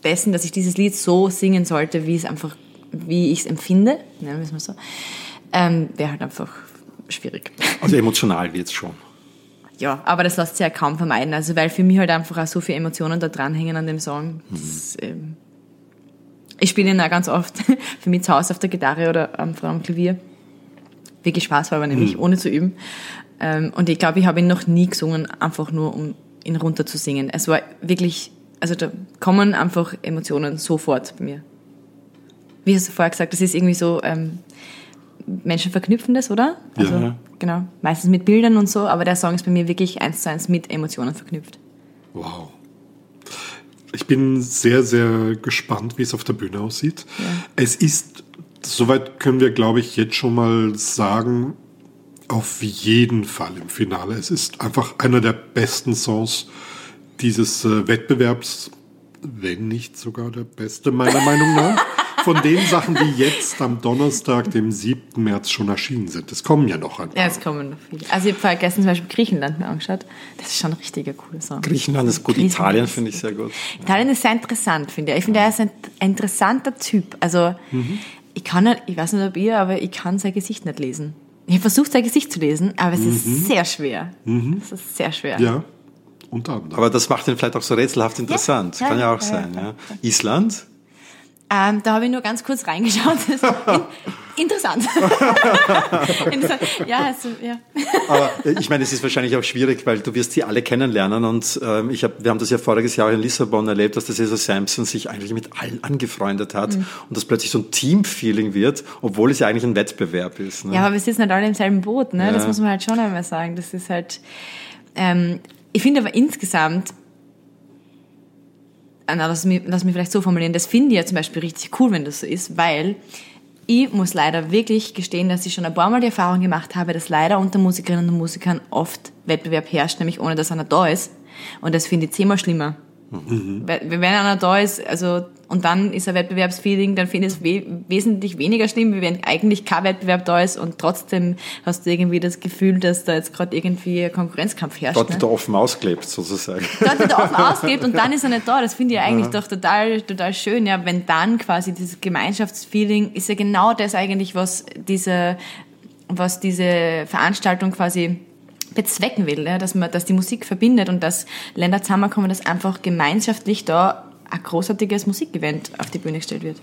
währenddessen, dass ich dieses Lied so singen sollte, wie es einfach, wie ich es empfinde, nennen wir es mal so, ähm, wäre halt einfach schwierig. Also emotional wird's schon. Ja, aber das lässt sich ja kaum vermeiden. Also, weil für mich halt einfach auch so viele Emotionen da dranhängen an dem Song. Das, ähm, ich spiele ihn auch ganz oft für mich zu Hause auf der Gitarre oder am, am Klavier. Wirklich Spaß war aber nämlich, ohne zu üben. Ähm, und ich glaube, ich habe ihn noch nie gesungen, einfach nur um ihn runter zu singen. Es war wirklich, also da kommen einfach Emotionen sofort bei mir. Wie hast du vorher gesagt, das ist irgendwie so, ähm, Menschen verknüpfen das, oder? Also, Ja. Genau. Meistens mit Bildern und so, aber der Song ist bei mir wirklich eins zu eins mit Emotionen verknüpft. Wow. Ich bin sehr, sehr gespannt, wie es auf der Bühne aussieht. Es ist, soweit können wir, glaube ich, jetzt schon mal sagen, auf jeden Fall im Finale. Es ist einfach einer der besten Songs dieses äh, Wettbewerbs, wenn nicht sogar der beste, meiner Meinung nach. Von den Sachen, die jetzt am Donnerstag, dem 7. März schon erschienen sind. Es kommen ja noch ein paar. Ja, es kommen noch viele. Also ich habe vergessen, zum Beispiel Griechenland mir angeschaut. Das ist schon ein richtiger cooler Song. Griechenland ist gut, Griechenland Italien finde ich sehr gut. Italien ist sehr interessant, finde ich. Ich finde, er ist ein interessanter Typ. Also, ich kann nicht, ich weiß nicht, ob ihr, aber ich kann sein Gesicht nicht lesen. Ich habe versucht, sein Gesicht zu lesen, aber es ist sehr schwer. Es ist sehr schwer. Ja, unter anderem. Aber das macht ihn vielleicht auch so rätselhaft interessant. Ja, Kann ja ja, auch ja, sein. ja. Ja. Island? Ähm, da habe ich nur ganz kurz reingeschaut. Das in, interessant. interessant. Ja, also, ja. Aber äh, ich meine, es ist wahrscheinlich auch schwierig, weil du wirst sie alle kennenlernen und ähm, ich hab, wir haben das ja voriges Jahr auch in Lissabon erlebt, dass der Cesar Sampson sich eigentlich mit allen angefreundet hat Mhm. und das plötzlich so ein Team-Feeling wird, obwohl es ja eigentlich ein Wettbewerb ist. Ne? Ja, aber wir sitzen halt alle im selben Boot, ne? Das Ja. muss man halt schon einmal sagen. Das ist halt. Ähm, ich finde aber insgesamt, ah, na, lass mich, lass mich vielleicht so formulieren, das finde ich ja zum Beispiel richtig cool, wenn das so ist, weil ich muss leider wirklich gestehen, dass ich schon ein paar Mal die Erfahrung gemacht habe, dass leider unter Musikerinnen und Musikern oft Wettbewerb herrscht, nämlich ohne dass einer da ist. Und das finde ich zehnmal schlimmer. Mhm. Wenn einer da ist, also, und dann ist ein Wettbewerbsfeeling, dann finde ich es we wesentlich weniger schlimm, wie wenn eigentlich kein Wettbewerb da ist und trotzdem hast du irgendwie das Gefühl, dass da jetzt gerade irgendwie ein Konkurrenzkampf herrscht. Dort ne? wird er offen ausgelebt, sozusagen. Dort wird er offen ausgelebt und dann ist er nicht da. Das finde ich eigentlich ja. doch total, total schön, ja, wenn dann quasi dieses Gemeinschaftsfeeling ist ja genau das eigentlich, was diese, was diese Veranstaltung quasi bezwecken will, ja, dass man, dass die Musik verbindet und dass Länder zusammenkommen, dass einfach gemeinschaftlich da ein großartiges Musikevent auf die Bühne gestellt wird.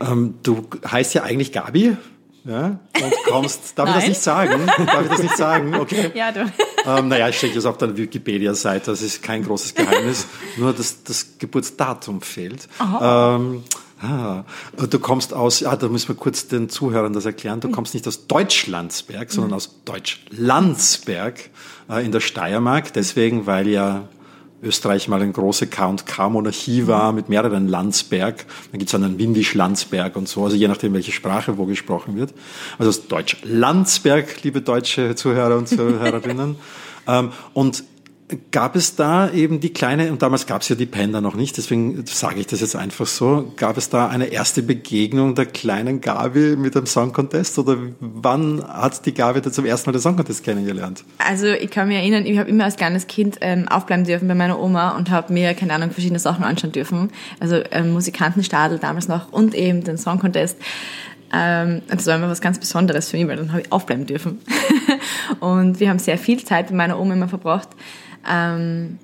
Ähm, du heißt ja eigentlich Gabi. Ja, und kommst, darf ich das nicht sagen? Darf ich das nicht sagen? Okay. Ja, du. Ähm, naja, ich stecke das auf der Wikipedia-Seite, das ist kein großes Geheimnis, nur das, das Geburtsdatum fehlt. Ähm, Ah, du kommst aus, ja, da müssen wir kurz den Zuhörern das erklären, du kommst nicht aus Deutschlandsberg, sondern aus Deutschlandsberg äh, in der Steiermark, deswegen, weil ja Österreich mal eine große K&K-Monarchie war mit mehreren Landsberg. Dann gibt's dann einen Windisch-Landsberg und so, also je nachdem, welche Sprache wo gesprochen wird. Also aus Deutsch-Landsberg, liebe deutsche Zuhörer und Zuhörerinnen. ähm, und Gab es da eben die kleine, und damals gab es ja die Panda noch nicht, deswegen sage ich das jetzt einfach so, gab es da eine erste Begegnung der kleinen Gabi mit dem Song Contest oder wann hat die Gabi da zum ersten Mal den Song Contest kennengelernt? Also ich kann mich erinnern, ich habe immer als kleines Kind ähm, aufbleiben dürfen bei meiner Oma und habe mir, keine Ahnung, verschiedene Sachen anschauen dürfen. Also ähm, Musikantenstadel damals noch und eben den Song Contest. Ähm, das war immer was ganz Besonderes für mich, weil dann habe ich aufbleiben dürfen. und wir haben sehr viel Zeit bei meiner Oma immer verbracht. Ähm,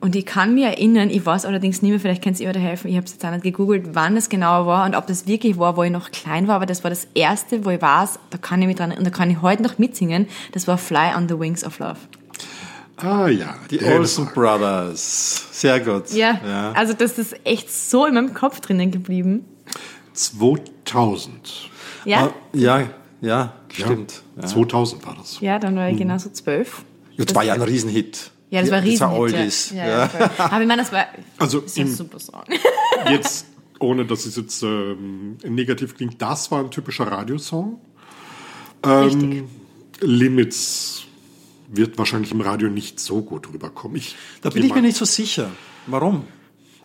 und ich kann mir erinnern, ich weiß allerdings nicht mehr, vielleicht könnt ihr mir da helfen, ich habe es jetzt auch nicht gegoogelt, wann das genau war und ob das wirklich war, wo ich noch klein war, aber das war das erste, wo ich weiß, da kann ich mich dran, und da kann ich heute noch mitsingen, das war Fly on the Wings of Love. Ah ja, die Olsen Brothers. Sehr gut. Ja, ja, also das ist echt so in meinem Kopf drinnen geblieben. 2000. Ja? Ah, ja, ja, stimmt. Ja, 2000 war das. Ja, dann war ich genauso zwölf. Ja, das war ja ein Riesenhit. Ja, das war ein Riesenhit. Oldies. Ja. Ja, ja. Aber ich meine, das war also das ein super Song. Jetzt, ohne dass es jetzt ähm, negativ klingt, das war ein typischer Radiosong. Ähm, Limits wird wahrscheinlich im Radio nicht so gut rüberkommen. Ich, da bin ich mir nicht so sicher. Warum?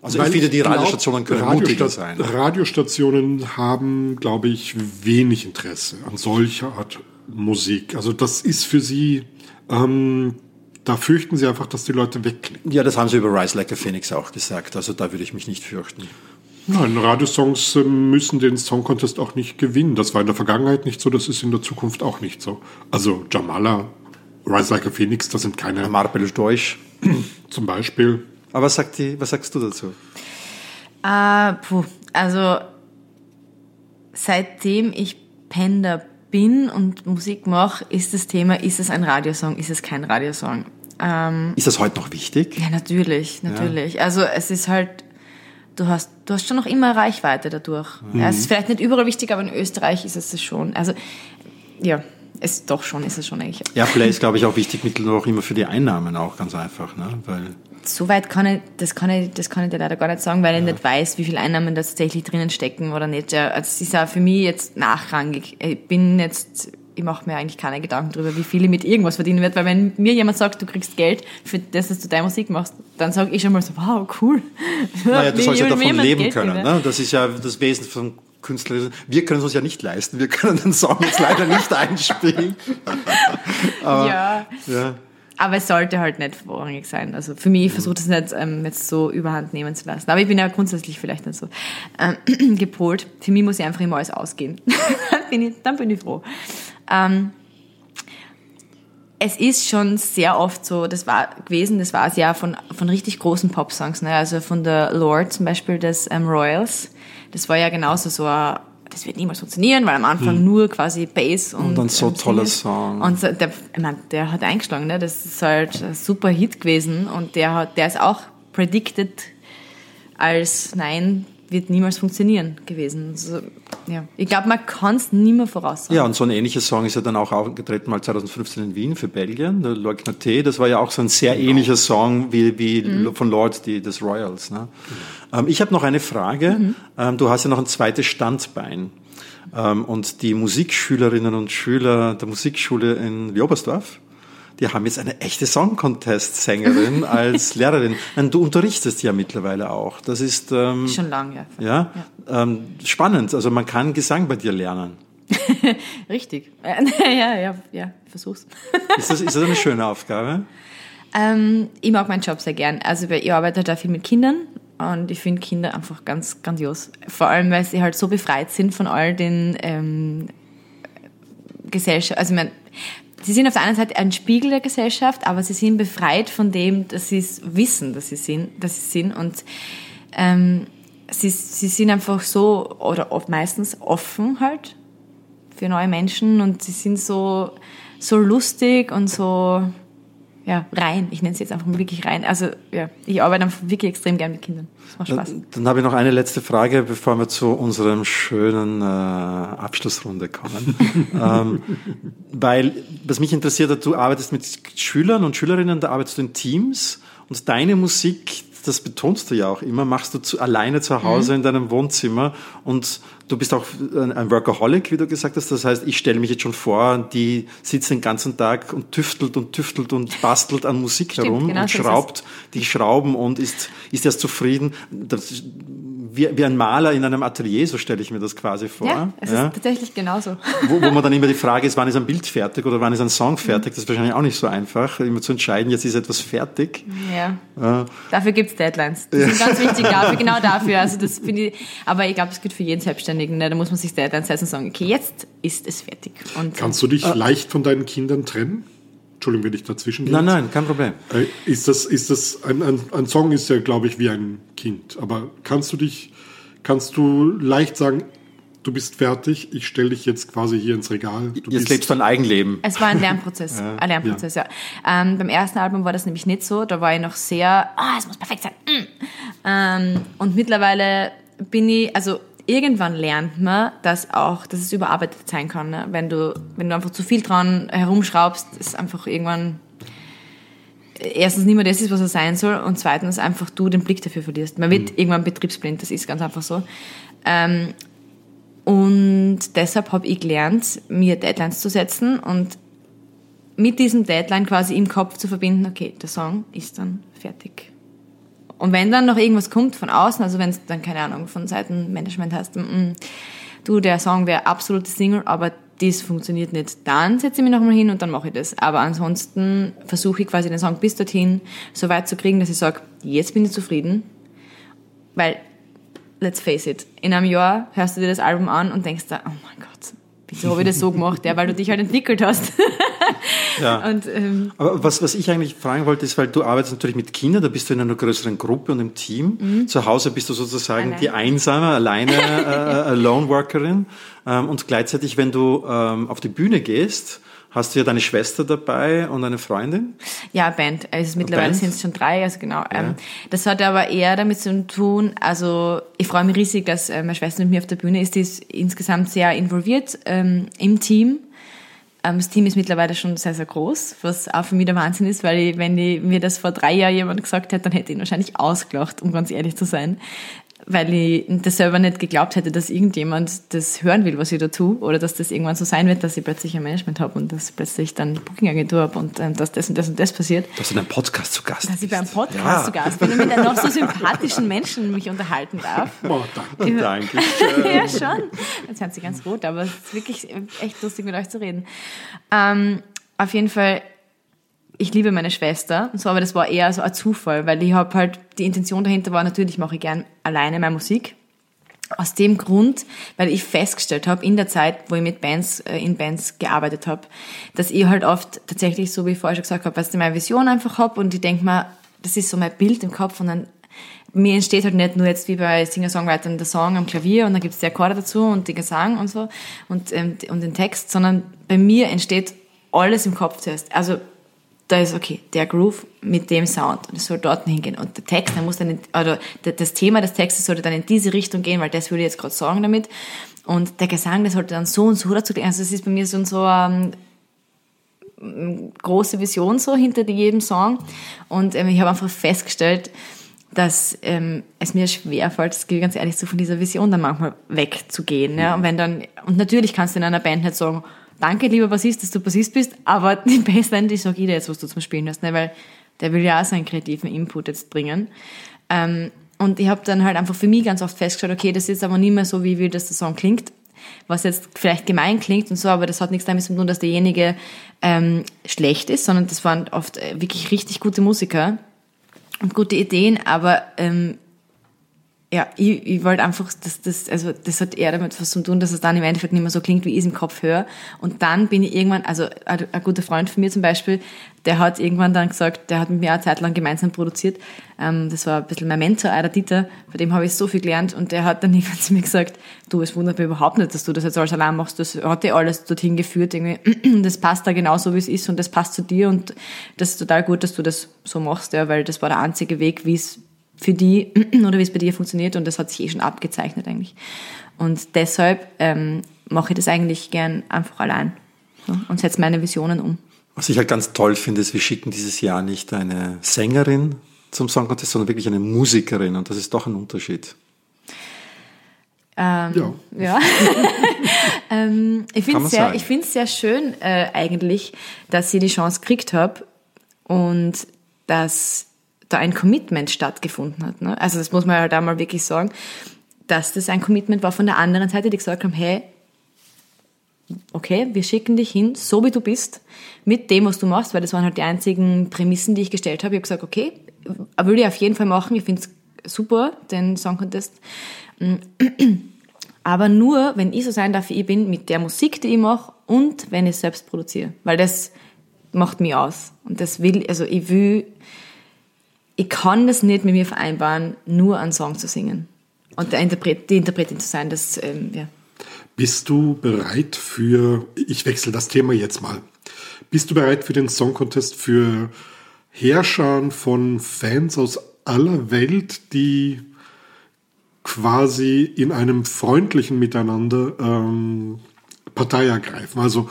Also Weil ich finde, die Radiostationen können mutiger sein. Radiostationen haben, glaube ich, wenig Interesse an solcher Art Musik. Also das ist für sie ähm, da fürchten sie einfach, dass die Leute wegklicken. Ja, das haben sie über Rise Like a Phoenix auch gesagt. Also da würde ich mich nicht fürchten. Nein, Radiosongs äh, müssen den Song Contest auch nicht gewinnen. Das war in der Vergangenheit nicht so, das ist in der Zukunft auch nicht so. Also Jamala, Rise Like a Phoenix, das sind keine... Marpel Deutsch. Zum Beispiel. Aber was, sagt die, was sagst du dazu? Uh, puh, also seitdem ich Panda bin und Musik mache, ist das Thema, ist es ein Radiosong, ist es kein Radiosong? Ähm, ist das heute noch wichtig? Ja, natürlich, natürlich. Ja. Also es ist halt, du hast, du hast schon noch immer Reichweite dadurch. Mhm. Ja, es ist vielleicht nicht überall wichtig, aber in Österreich ist es schon. Also ja, es doch schon, ist es schon eigentlich. Ja, vielleicht ist, glaube ich, auch wichtig, mittel auch immer für die Einnahmen auch ganz einfach, ne? Weil Soweit kann ich, das kann ich, das kann ich dir leider gar nicht sagen, weil ich nicht weiß, wie viele Einnahmen da tatsächlich drinnen stecken oder nicht. Ja, also es ist auch für mich jetzt nachrangig. Ich bin jetzt, ich mache mir eigentlich keine Gedanken darüber, wie viel ich mit irgendwas verdienen werde, weil wenn mir jemand sagt, du kriegst Geld für das, dass du deine Musik machst, dann sage ich schon mal so, wow, cool. Naja, du sollst ja davon leben Geld können. Ne? Das ist ja das Wesen von Künstler. Wir können es uns ja nicht leisten. Wir können den Song jetzt leider nicht einspielen. Aber, ja. ja. Aber es sollte halt nicht vorrangig sein. Also für mich versucht es nicht ähm, jetzt so überhand nehmen zu lassen. Aber ich bin ja grundsätzlich vielleicht nicht so ähm, gepolt. Für mich muss ich einfach immer alles ausgehen. dann, bin ich, dann bin ich froh. Ähm, es ist schon sehr oft so, das war gewesen, das war es ja von, von richtig großen Popsongs, ne? also von der Lord zum Beispiel des ähm, Royals. Das war ja genauso so ein das wird niemals funktionieren, weil am Anfang hm. nur quasi Bass und. Und dann so toller Song. Und der, ich mein, der hat eingeschlagen, ne? Das ist halt ein super Hit gewesen und der hat, der ist auch predicted als nein, wird niemals funktionieren gewesen. Also, ja. Ich glaube, man kann es nie mehr voraussagen. Ja, und so ein ähnlicher Song ist ja dann auch aufgetreten mal 2015 in Wien für Belgien, der Leugner T. Das war ja auch so ein sehr genau. ähnlicher Song wie, wie mhm. von Lord, die, des Royals. Ne? Mhm. Ähm, ich habe noch eine Frage. Mhm. Ähm, du hast ja noch ein zweites Standbein. Ähm, und die Musikschülerinnen und Schüler der Musikschule in Wiobersdorf, die haben jetzt eine echte Song Contest Sängerin als Lehrerin. Und du unterrichtest ja mittlerweile auch. Das ist ähm, schon lange, ja. Ja. Ähm, spannend. Also man kann Gesang bei dir lernen. Richtig. ja, ja, ja, versuch's. ist, das, ist das eine schöne Aufgabe? Ähm, ich mag meinen Job sehr gern. Also ich arbeite da viel mit Kindern und ich finde Kinder einfach ganz grandios. Vor allem, weil sie halt so befreit sind von all den ähm, Gesellschaft. Also ich meine, sie sind auf der einen Seite ein Spiegel der Gesellschaft, aber sie sind befreit von dem, dass sie es wissen, dass sie sind, dass sie sind. Und ähm, sie, sie sind einfach so oder oft meistens offen halt für neue Menschen. Und sie sind so so lustig und so ja, rein. Ich nenne es jetzt einfach wirklich rein. Also ja, ich arbeite einfach wirklich extrem gern mit Kindern. Das macht Spaß. Dann, dann habe ich noch eine letzte Frage, bevor wir zu unserem schönen äh, Abschlussrunde kommen. ähm, weil, was mich interessiert, du arbeitest mit Schülern und Schülerinnen, da arbeitest du in Teams und deine Musik, das betonst du ja auch immer, machst du zu, alleine zu Hause mhm. in deinem Wohnzimmer und du bist auch ein Workaholic, wie du gesagt hast. Das heißt, ich stelle mich jetzt schon vor, die sitzt den ganzen Tag und tüftelt und tüftelt und bastelt an Musik Stimmt, herum genau und schraubt die Schrauben und ist, ist erst zufrieden. Das, wie, wie ein Maler in einem Atelier, so stelle ich mir das quasi vor. Ja, es ja? ist tatsächlich genauso. Wo, wo man dann immer die Frage ist, wann ist ein Bild fertig oder wann ist ein Song fertig? Das ist wahrscheinlich auch nicht so einfach, immer zu entscheiden, jetzt ist etwas fertig. Ja. ja. Dafür gibt's Deadlines. Die sind ganz wichtig dafür, genau dafür. Also das finde ich, aber ich glaube, das gilt für jeden Selbstständigen. Ne? Da muss man sich Deadlines setzen und sagen, okay, jetzt ist es fertig. Und, Kannst du dich äh, leicht von deinen Kindern trennen? Entschuldigung, wenn ich dazwischen gehe. Nein, nein, kein Problem. Äh, ist das, ist das, ein, ein, ein Song ist ja, glaube ich, wie ein Kind. Aber kannst du dich kannst du leicht sagen, du bist fertig, ich stelle dich jetzt quasi hier ins Regal. Du jetzt lebst du ein Eigenleben. Es war ein Lernprozess, ja, ein Lernprozess, ja. ja. Ähm, beim ersten Album war das nämlich nicht so, da war ich noch sehr, ah, oh, es muss perfekt sein. Mm. Ähm, und mittlerweile bin ich, also irgendwann lernt man, dass auch, dass es überarbeitet sein kann. Ne? Wenn du, wenn du einfach zu viel dran herumschraubst, ist einfach irgendwann erstens nicht mehr das ist, was er sein soll und zweitens einfach du den Blick dafür verlierst. Man wird mhm. irgendwann betriebsblind, das ist ganz einfach so. Ähm, und deshalb habe ich gelernt, mir Deadlines zu setzen und mit diesem Deadline quasi im Kopf zu verbinden, okay, der Song ist dann fertig. Und wenn dann noch irgendwas kommt von außen, also wenn es dann, keine Ahnung, von Seiten Management hast, mm, mm, du, der Song wäre absolute Single, aber das funktioniert nicht, dann setze ich mich nochmal hin und dann mache ich das. Aber ansonsten versuche ich quasi den Song bis dorthin so weit zu kriegen, dass ich sage, jetzt bin ich zufrieden. Weil, let's face it, in einem Jahr hörst du dir das Album an und denkst da, oh mein Gott, wieso habe ich das so gemacht? Ja, weil du dich halt entwickelt hast. Ja. Und, ähm, Aber was, was ich eigentlich fragen wollte, ist, weil du arbeitest natürlich mit Kindern, da bist du in einer größeren Gruppe und im Team. Mhm. Zu Hause bist du sozusagen Allein. die einsame, alleine äh, äh, Lone Workerin. Ähm, und gleichzeitig, wenn du ähm, auf die Bühne gehst, hast du ja deine Schwester dabei und eine Freundin? Ja, Band. Also mittlerweile sind es schon drei, also genau. Ja. Ähm, das hat aber eher damit zu tun, also ich freue mich riesig, dass äh, meine Schwester mit mir auf der Bühne ist. Die ist insgesamt sehr involviert ähm, im Team. Ähm, das Team ist mittlerweile schon sehr, sehr groß, was auch für mich der Wahnsinn ist, weil ich, wenn ich, mir das vor drei Jahren jemand gesagt hätte, dann hätte ich ihn wahrscheinlich ausgelacht, um ganz ehrlich zu sein weil ich das selber nicht geglaubt hätte, dass irgendjemand das hören will, was ich da tue, oder dass das irgendwann so sein wird, dass ich plötzlich ein Management habe und dass ich plötzlich dann eine Booking-Agentur habe und ähm, dass das und das und das passiert. Dass du in einem Podcast zu Gast Dass ich bei einem Podcast ja. zu Gast bin und mit einem noch so sympathischen Menschen mich unterhalten darf. Oh, danke. danke. ja, schon. Jetzt hört sich ganz rot, aber es ist wirklich echt lustig, mit euch zu reden. Ähm, auf jeden Fall ich liebe meine Schwester, so, aber das war eher so ein Zufall, weil ich habe halt, die Intention dahinter war, natürlich mache ich gern alleine meine Musik. Aus dem Grund, weil ich festgestellt habe, in der Zeit, wo ich mit Bands, äh, in Bands gearbeitet habe, dass ich halt oft tatsächlich, so wie ich vorher schon gesagt habe, dass ich meine Vision einfach habe und ich denke mir, das ist so mein Bild im Kopf und dann mir entsteht halt nicht nur jetzt wie bei Singer-Songwritern der Song am Klavier und dann gibt's die Akkorde dazu und den Gesang und so und, ähm, und den Text, sondern bei mir entsteht alles im Kopf zuerst. Also da ist okay, der Groove mit dem Sound und es soll dort hingehen und der Text, der muss dann, in, oder das Thema des Textes sollte dann in diese Richtung gehen, weil das würde ich jetzt gerade sagen damit Und der Gesang, das sollte dann so und so dazu klingen. Also es ist bei mir so, so ähm, große Vision so hinter jedem Song. Und ähm, ich habe einfach festgestellt, dass ähm, es mir schwerfällt, das gebe ich ganz ehrlich so von dieser Vision dann manchmal wegzugehen. Ja? Und wenn dann, und natürlich kannst du in einer Band nicht sagen, danke lieber Bassist, dass du Bassist bist, aber die Bassline, die sag ich dir jetzt, was du zum Spielen hast, ne? weil der will ja auch seinen kreativen Input jetzt bringen. Ähm, und ich habe dann halt einfach für mich ganz oft festgestellt, okay, das ist aber nicht mehr so, wie will, dass der Song klingt, was jetzt vielleicht gemein klingt und so, aber das hat nichts damit zu tun, dass derjenige ähm, schlecht ist, sondern das waren oft äh, wirklich richtig gute Musiker und gute Ideen, aber ähm, ja, ich, ich wollte einfach, dass das, also das hat eher damit was zu tun, dass es dann im Endeffekt nicht mehr so klingt, wie ich es im Kopf höre. Und dann bin ich irgendwann, also ein, ein guter Freund von mir zum Beispiel, der hat irgendwann dann gesagt, der hat mit mir eine Zeit lang gemeinsam produziert. Ähm, das war ein bisschen mein Mentor, der Dieter, bei dem habe ich so viel gelernt und der hat dann irgendwann zu mir gesagt, du, es wundert mich überhaupt nicht, dass du das jetzt alles allein machst. Das hat dir alles dorthin geführt, irgendwie. Das passt da genauso, wie es ist und das passt zu dir und das ist total gut, dass du das so machst, ja, weil das war der einzige Weg, wie es für die oder wie es bei dir funktioniert und das hat sich eh schon abgezeichnet eigentlich. Und deshalb ähm, mache ich das eigentlich gern einfach allein so, und setze meine Visionen um. Was ich halt ganz toll finde, ist, wir schicken dieses Jahr nicht eine Sängerin zum Song Contest, sondern wirklich eine Musikerin und das ist doch ein Unterschied. Ähm, ja. ja. ähm, ich finde es sehr, sehr schön äh, eigentlich, dass ich die Chance gekriegt habe und dass da ein Commitment stattgefunden hat. Ne? Also das muss man halt einmal wirklich sagen, dass das ein Commitment war von der anderen Seite, die gesagt haben, hey, okay, wir schicken dich hin, so wie du bist, mit dem, was du machst, weil das waren halt die einzigen Prämissen, die ich gestellt habe. Ich habe gesagt, okay, will ich auf jeden Fall machen, ich finde es super, den Song Contest. Aber nur, wenn ich so sein darf, wie ich bin, mit der Musik, die ich mache und wenn ich selbst produziere. Weil das macht mich aus. Und das will, also ich will ich kann das nicht mit mir vereinbaren, nur einen Song zu singen und der Interpret, die Interpretin zu sein. Das, ähm, ja. Bist du bereit für, ich wechsle das Thema jetzt mal, bist du bereit für den Song Contest für Herrscher von Fans aus aller Welt, die quasi in einem freundlichen Miteinander ähm, Partei ergreifen? Also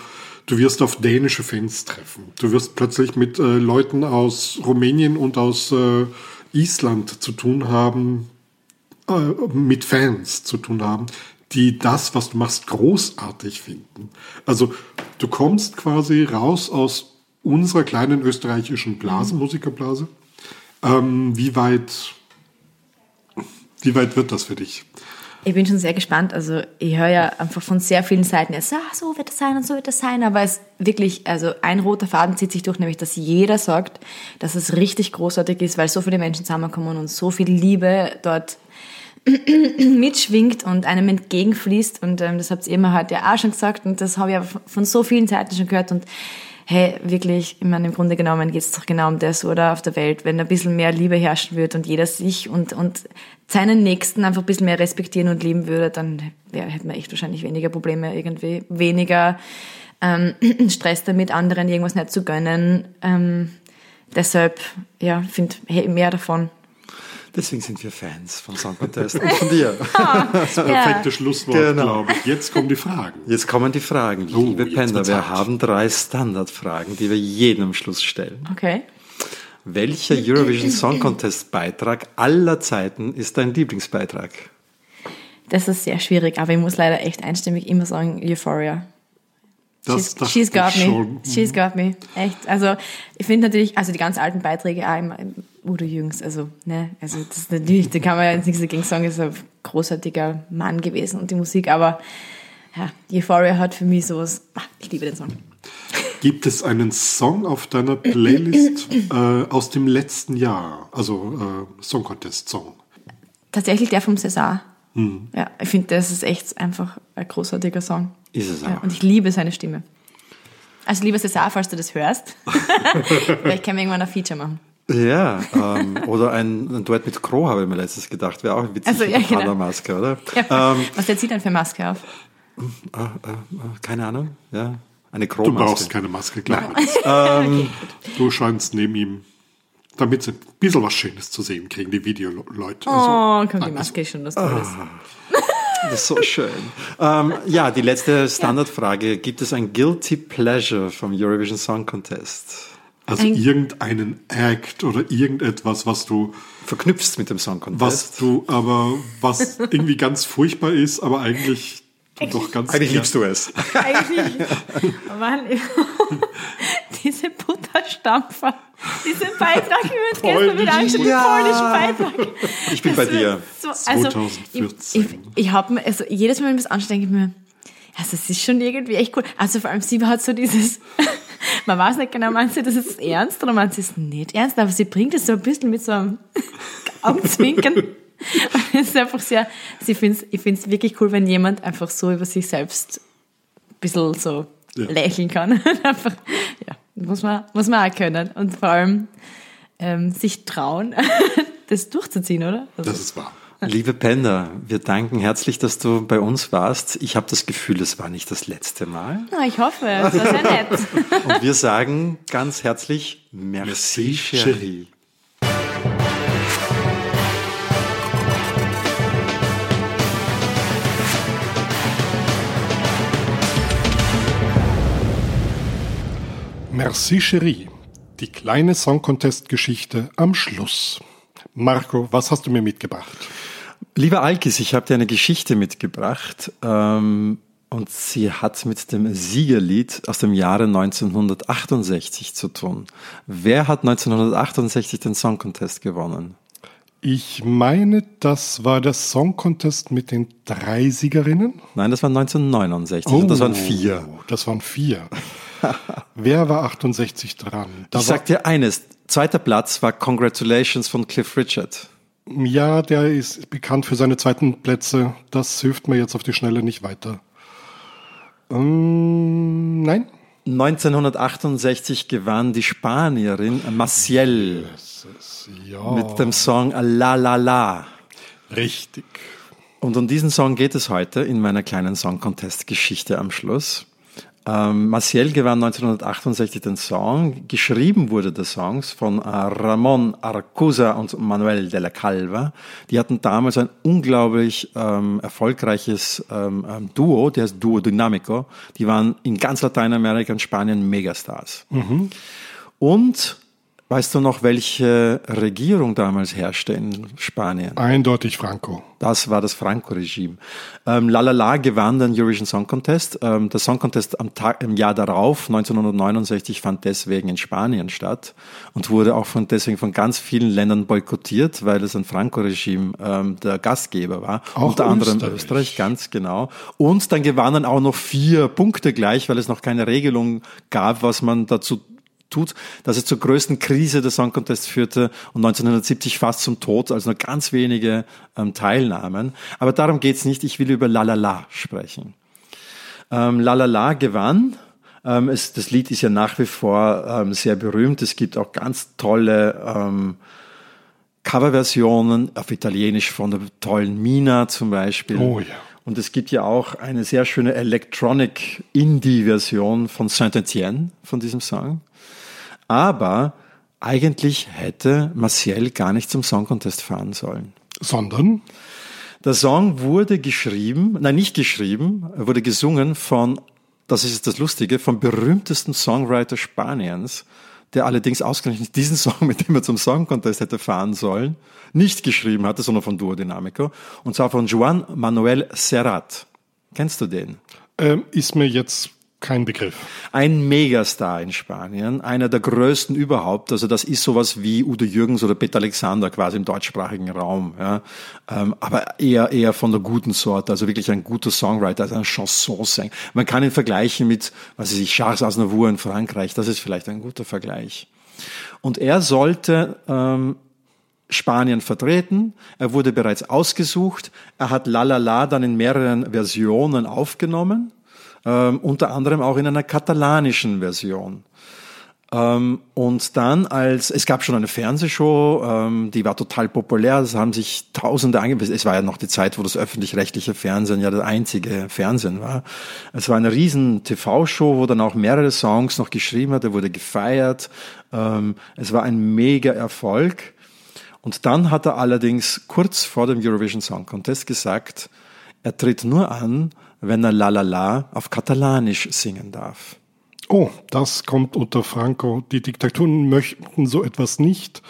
Du wirst auf dänische Fans treffen. Du wirst plötzlich mit äh, Leuten aus Rumänien und aus äh, Island zu tun haben, äh, mit Fans zu tun haben, die das, was du machst, großartig finden. Also du kommst quasi raus aus unserer kleinen österreichischen Blase. Musikerblase. Ähm, wie weit, wie weit wird das für dich? Ich bin schon sehr gespannt. Also ich höre ja einfach von sehr vielen Seiten, ja, so wird das sein und so wird das sein. Aber es wirklich, also ein roter Faden zieht sich durch, nämlich dass jeder sagt, dass es richtig großartig ist, weil so viele Menschen zusammenkommen und so viel Liebe dort mitschwingt und einem entgegenfließt. Und ähm, das habt ihr immer heute ja auch schon gesagt und das habe ich aber von so vielen Seiten schon gehört. Und hey, wirklich, ich meine, im Grunde genommen geht es doch genau um das, oder auf der Welt, wenn ein bisschen mehr Liebe herrschen würde und jeder sich und, und seinen Nächsten einfach ein bisschen mehr respektieren und lieben würde, dann ja, hätten wir echt wahrscheinlich weniger Probleme irgendwie, weniger ähm, Stress damit, anderen irgendwas nicht zu gönnen. Ähm, deshalb, ja, finde hey, mehr davon. Deswegen sind wir Fans von Song Contest und von dir. das perfekte Schlusswort, genau. glaube ich. Jetzt kommen die Fragen. Jetzt kommen die Fragen. Oh, Liebe Panda, wir haben drei Standardfragen, die wir jedem am Schluss stellen. Okay. Welcher Eurovision Song Contest Beitrag aller Zeiten ist dein Lieblingsbeitrag? Das ist sehr schwierig, aber ich muss leider echt einstimmig immer sagen Euphoria. Das, she's, she's got me. Schon. She's got me. Echt. Also ich finde natürlich, also die ganz alten Beiträge auch immer Udo Jüngs, also ne, also das ist natürlich, da kann man ja jetzt nichts dagegen sagen, ist ein großartiger Mann gewesen und die Musik, aber ja, Euphoria hat für mich sowas, ach, ich liebe den Song. Gibt es einen Song auf deiner Playlist äh, aus dem letzten Jahr, also äh, Song Contest Song? Tatsächlich der vom César. Hm. Ja, ich finde, das ist echt einfach ein großartiger Song. Ist es auch. Ja, und ich liebe seine Stimme. Also lieber César, falls du das hörst, vielleicht können wir irgendwann ein Feature machen. Ja, ähm, oder ein, ein Duett mit Crow habe ich mir letztes gedacht, wäre auch witzig also, ja, mit genau. Maske, oder? Ja. Ähm, Was der zieht dann für Maske auf? Äh, äh, keine Ahnung, ja. Eine Crow Du brauchst keine Maske, klar. ähm, okay, du scheinst neben ihm, damit sie ein bisschen was Schönes zu sehen kriegen, die Videoleute. Also, oh, komm, die Maske ist schon das Tolles. Ah. Das ist so schön. ähm, ja, die letzte Standardfrage. Gibt es ein Guilty Pleasure vom Eurovision Song Contest? Also Ein- irgendeinen Act oder irgendetwas, was du, Verknüpfst mit dem Song Contest? was du aber, was irgendwie ganz furchtbar ist, aber eigentlich du doch ganz Eigentlich liebst du es. Eigentlich, Mann, diese Butterstampfer, diesen Beitrag, wir uns gestern wieder angeschaut Ja. polnischen Beitrag. Ich bin bei dir. So, also, 2014. Ich, ich, ich habe mir, also jedes Mal, wenn ich das anschaue, denke ich mir, also es ist schon irgendwie echt cool. Also vor allem sie hat so dieses, man weiß nicht genau, meint sie das jetzt ernst oder meint sie es nicht ernst, aber sie bringt es so ein bisschen mit so einem Augenzwinkern. Und es ist einfach sehr, sie find's, ich finde es wirklich cool, wenn jemand einfach so über sich selbst ein bisschen so Ja. lächeln kann. einfach, ja, muss man, muss man auch können. Und vor allem ähm, sich trauen, das durchzuziehen, oder? Also, Das ist wahr. Liebe Penda, wir danken herzlich, dass du bei uns warst. Ich habe das Gefühl, es war nicht das letzte Mal. na, ich hoffe, das war sehr nett. Und wir sagen ganz herzlich Merci, Merci, chérie. Merci Cherie. Die kleine Song Contest Geschichte am Schluss. Marco, was hast du mir mitgebracht? Lieber Alkis, ich habe dir eine Geschichte mitgebracht. Ähm, und sie hat mit dem Siegerlied aus dem Jahre 1968 zu tun. Wer hat 1968 den Song Contest gewonnen? Ich meine, das war der Song Contest mit den drei Siegerinnen. Nein, das war 1969. und das waren vier. Oh, Das waren vier. Wer war 68 dran? Da Ich sag dir eines. Zweiter Platz war Congratulations von Cliff Richard. Ja, der ist bekannt für seine zweiten Plätze. Das hilft mir jetzt auf die Schnelle nicht weiter. Ähm, nein? 1968 gewann die Spanierin Maciel Ja, mit dem Song La La La. richtig. Und um diesen Song geht es heute in meiner kleinen Song Contest Geschichte am Schluss. Ähm, Maciel gewann 1968 den Song. Geschrieben wurde der Song von äh, Ramon Arcusa und Manuel de la Calva. Die hatten damals ein unglaublich ähm, erfolgreiches ähm, ähm, Duo, der heißt Duo Dynamico. Die waren in ganz Lateinamerika und Spanien Megastars. Und weißt du noch, welche Regierung damals herrschte in Spanien? Eindeutig Franco. Das war das Franco-Regime. Ähm, Lalala gewann den Eurovision Song Contest. Ähm, der Song Contest am Tag, im Jahr darauf, 1969, fand deswegen in Spanien statt und wurde auch von, deswegen von ganz vielen Ländern boykottiert, weil es ein Franco-Regime ähm, der Gastgeber war. Auch Unter anderem Österreich. Österreich, ganz genau. Und dann gewannen auch noch vier Punkte gleich, weil es noch keine Regelung gab, was man dazu tut, dass es zur größten Krise des Song Contests führte und 1970 fast zum Tod, also nur ganz wenige ähm, Teilnahmen. Aber darum geht's nicht. Ich will über La La La sprechen. Ähm, La La La gewann. Ähm, es, das Lied ist ja nach wie vor ähm, sehr berühmt. Es gibt auch ganz tolle ähm, Coverversionen auf Italienisch von der tollen Mina zum Beispiel. Oh ja. Und es gibt ja auch eine sehr schöne Electronic Indie-Version von Saint-Etienne von diesem Song. Aber eigentlich hätte Maciel gar nicht zum Song Contest fahren sollen. Sondern Der Song wurde geschrieben, nein, nicht geschrieben, er wurde gesungen von, das ist jetzt das Lustige, vom berühmtesten Songwriter Spaniens, der allerdings ausgerechnet diesen Song, mit dem er zum Song Contest hätte fahren sollen, nicht geschrieben hatte, sondern von Duo Dinamico, und zwar von Juan Manuel Serrat. Kennst du den? ähm, ist mir jetzt kein Begriff. Ein Megastar in Spanien, einer der größten überhaupt. Also das ist sowas wie Udo Jürgens oder Peter Alexander quasi im deutschsprachigen Raum. Ja. Ähm, aber eher eher von der guten Sorte, also wirklich ein guter Songwriter, also ein Chansonsänger. Man kann ihn vergleichen mit, was weiß ich, Charles Aznavour in Frankreich. Das ist vielleicht ein guter Vergleich. Und er sollte ähm, Spanien vertreten. Er wurde bereits ausgesucht. Er hat La La La dann in mehreren Versionen aufgenommen, ähm, unter anderem auch in einer katalanischen Version. Ähm, und dann als, es gab schon eine Fernsehshow, ähm, die war total populär, es haben sich Tausende angemeldet. Es war ja noch die Zeit, wo das öffentlich-rechtliche Fernsehen ja das einzige Fernsehen war. Es war eine riesen TV-Show, wo dann auch mehrere Songs noch geschrieben hat, er wurde gefeiert. Ähm, es war ein mega Erfolg. Und dann hat er allerdings kurz vor dem Eurovision Song Contest gesagt, Er tritt nur an, wenn er La La La auf Katalanisch singen darf. Oh, das kommt unter Franco. Die Diktaturen möchten so etwas nicht.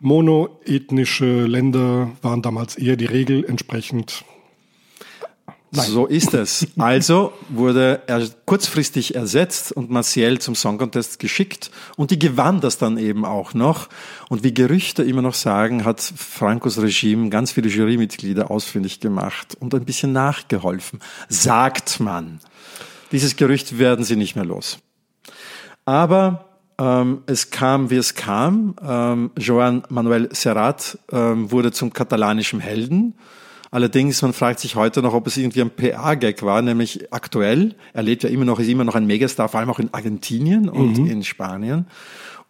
Monoethnische Länder waren damals eher die Regel, entsprechend Nein. So ist es. Also wurde er kurzfristig ersetzt und Martial zum Song Contest geschickt und die gewann das dann eben auch noch. Und wie Gerüchte immer noch sagen, hat Francos Regime ganz viele Jurymitglieder ausfindig gemacht und ein bisschen nachgeholfen. Sagt man. Dieses Gerücht werden sie nicht mehr los. Aber ähm, es kam, wie es kam. Ähm, Joan Manuel Serrat ähm, wurde zum katalanischen Helden. Allerdings, man fragt sich heute noch, ob es irgendwie ein PA-Gag war, nämlich aktuell. Er lebt ja immer noch, ist immer noch ein Megastar, vor allem auch in Argentinien und mhm. in Spanien.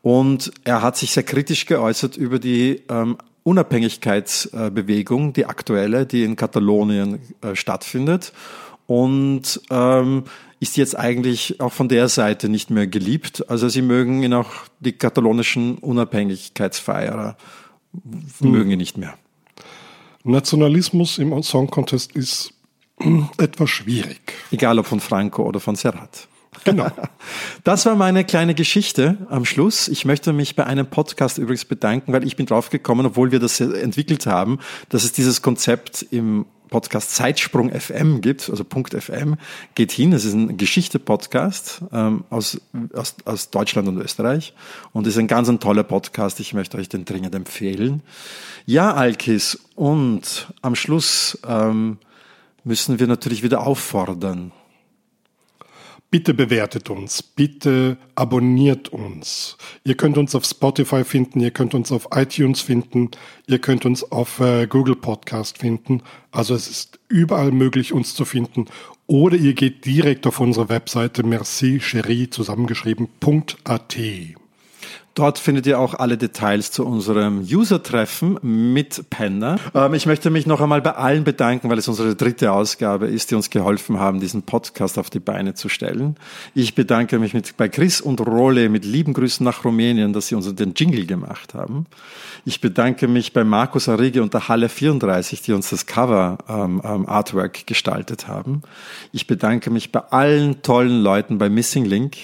Und er hat sich sehr kritisch geäußert über die ähm, Unabhängigkeitsbewegung, die aktuelle, die in Katalonien äh, stattfindet. Und ähm, ist jetzt eigentlich auch von der Seite nicht mehr geliebt. Also sie mögen ihn auch, die katalonischen Unabhängigkeitsfeierer, hm. mögen ihn nicht mehr. Nationalismus im Song Contest ist etwas schwierig. Egal ob von Franco oder von Serrat. Genau. Das war meine kleine Geschichte am Schluss. Ich möchte mich bei einem Podcast übrigens bedanken, weil ich bin draufgekommen, obwohl wir das entwickelt haben, dass es dieses Konzept im Podcast Zeitsprung FM gibt, also Punkt FM, geht hin. Es ist ein Geschichte-Podcast ähm, aus, aus, aus Deutschland und Österreich und ist ein ganz ein toller Podcast. Ich möchte euch den dringend empfehlen. Ja, Alkis, und am Schluss ähm, müssen wir natürlich wieder auffordern. Bitte bewertet uns, bitte abonniert uns. Ihr könnt uns auf Spotify finden, ihr könnt uns auf iTunes finden, ihr könnt uns auf äh, Google Podcast finden. Also es ist überall möglich, uns zu finden. Oder ihr geht direkt auf unsere Webseite merci zusammengeschrieben.at. Dort findet ihr auch alle Details zu unserem User-Treffen mit Penner. Ähm, ich möchte mich noch einmal bei allen bedanken, weil es unsere dritte Ausgabe ist, die uns geholfen haben, diesen Podcast auf die Beine zu stellen. Ich bedanke mich mit, bei Chris und Role mit lieben Grüßen nach Rumänien, dass sie uns den Jingle gemacht haben. Ich bedanke mich bei Markus Arrige und der Halle 34, die uns das Cover ähm, ähm, Artwork gestaltet haben. Ich bedanke mich bei allen tollen Leuten bei Missing Link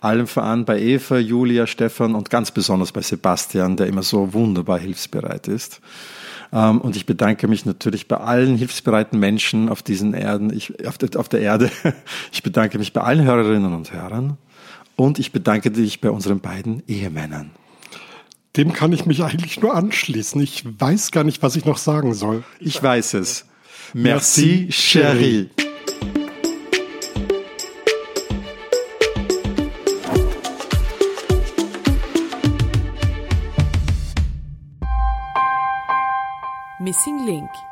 allem voran bei Eva, Julia, Stefan und ganz besonders bei Sebastian, der immer so wunderbar hilfsbereit ist. Ähm, und ich bedanke mich natürlich bei allen hilfsbereiten Menschen auf diesen Erden, ich, auf, der, auf der Erde. Ich bedanke mich bei allen Hörerinnen und Hörern. Und ich bedanke dich bei unseren beiden Ehemännern. Dem kann ich mich eigentlich nur anschließen. Ich weiß gar nicht, was ich noch sagen soll. Ich weiß es. Merci, Merci chérie. Missing Link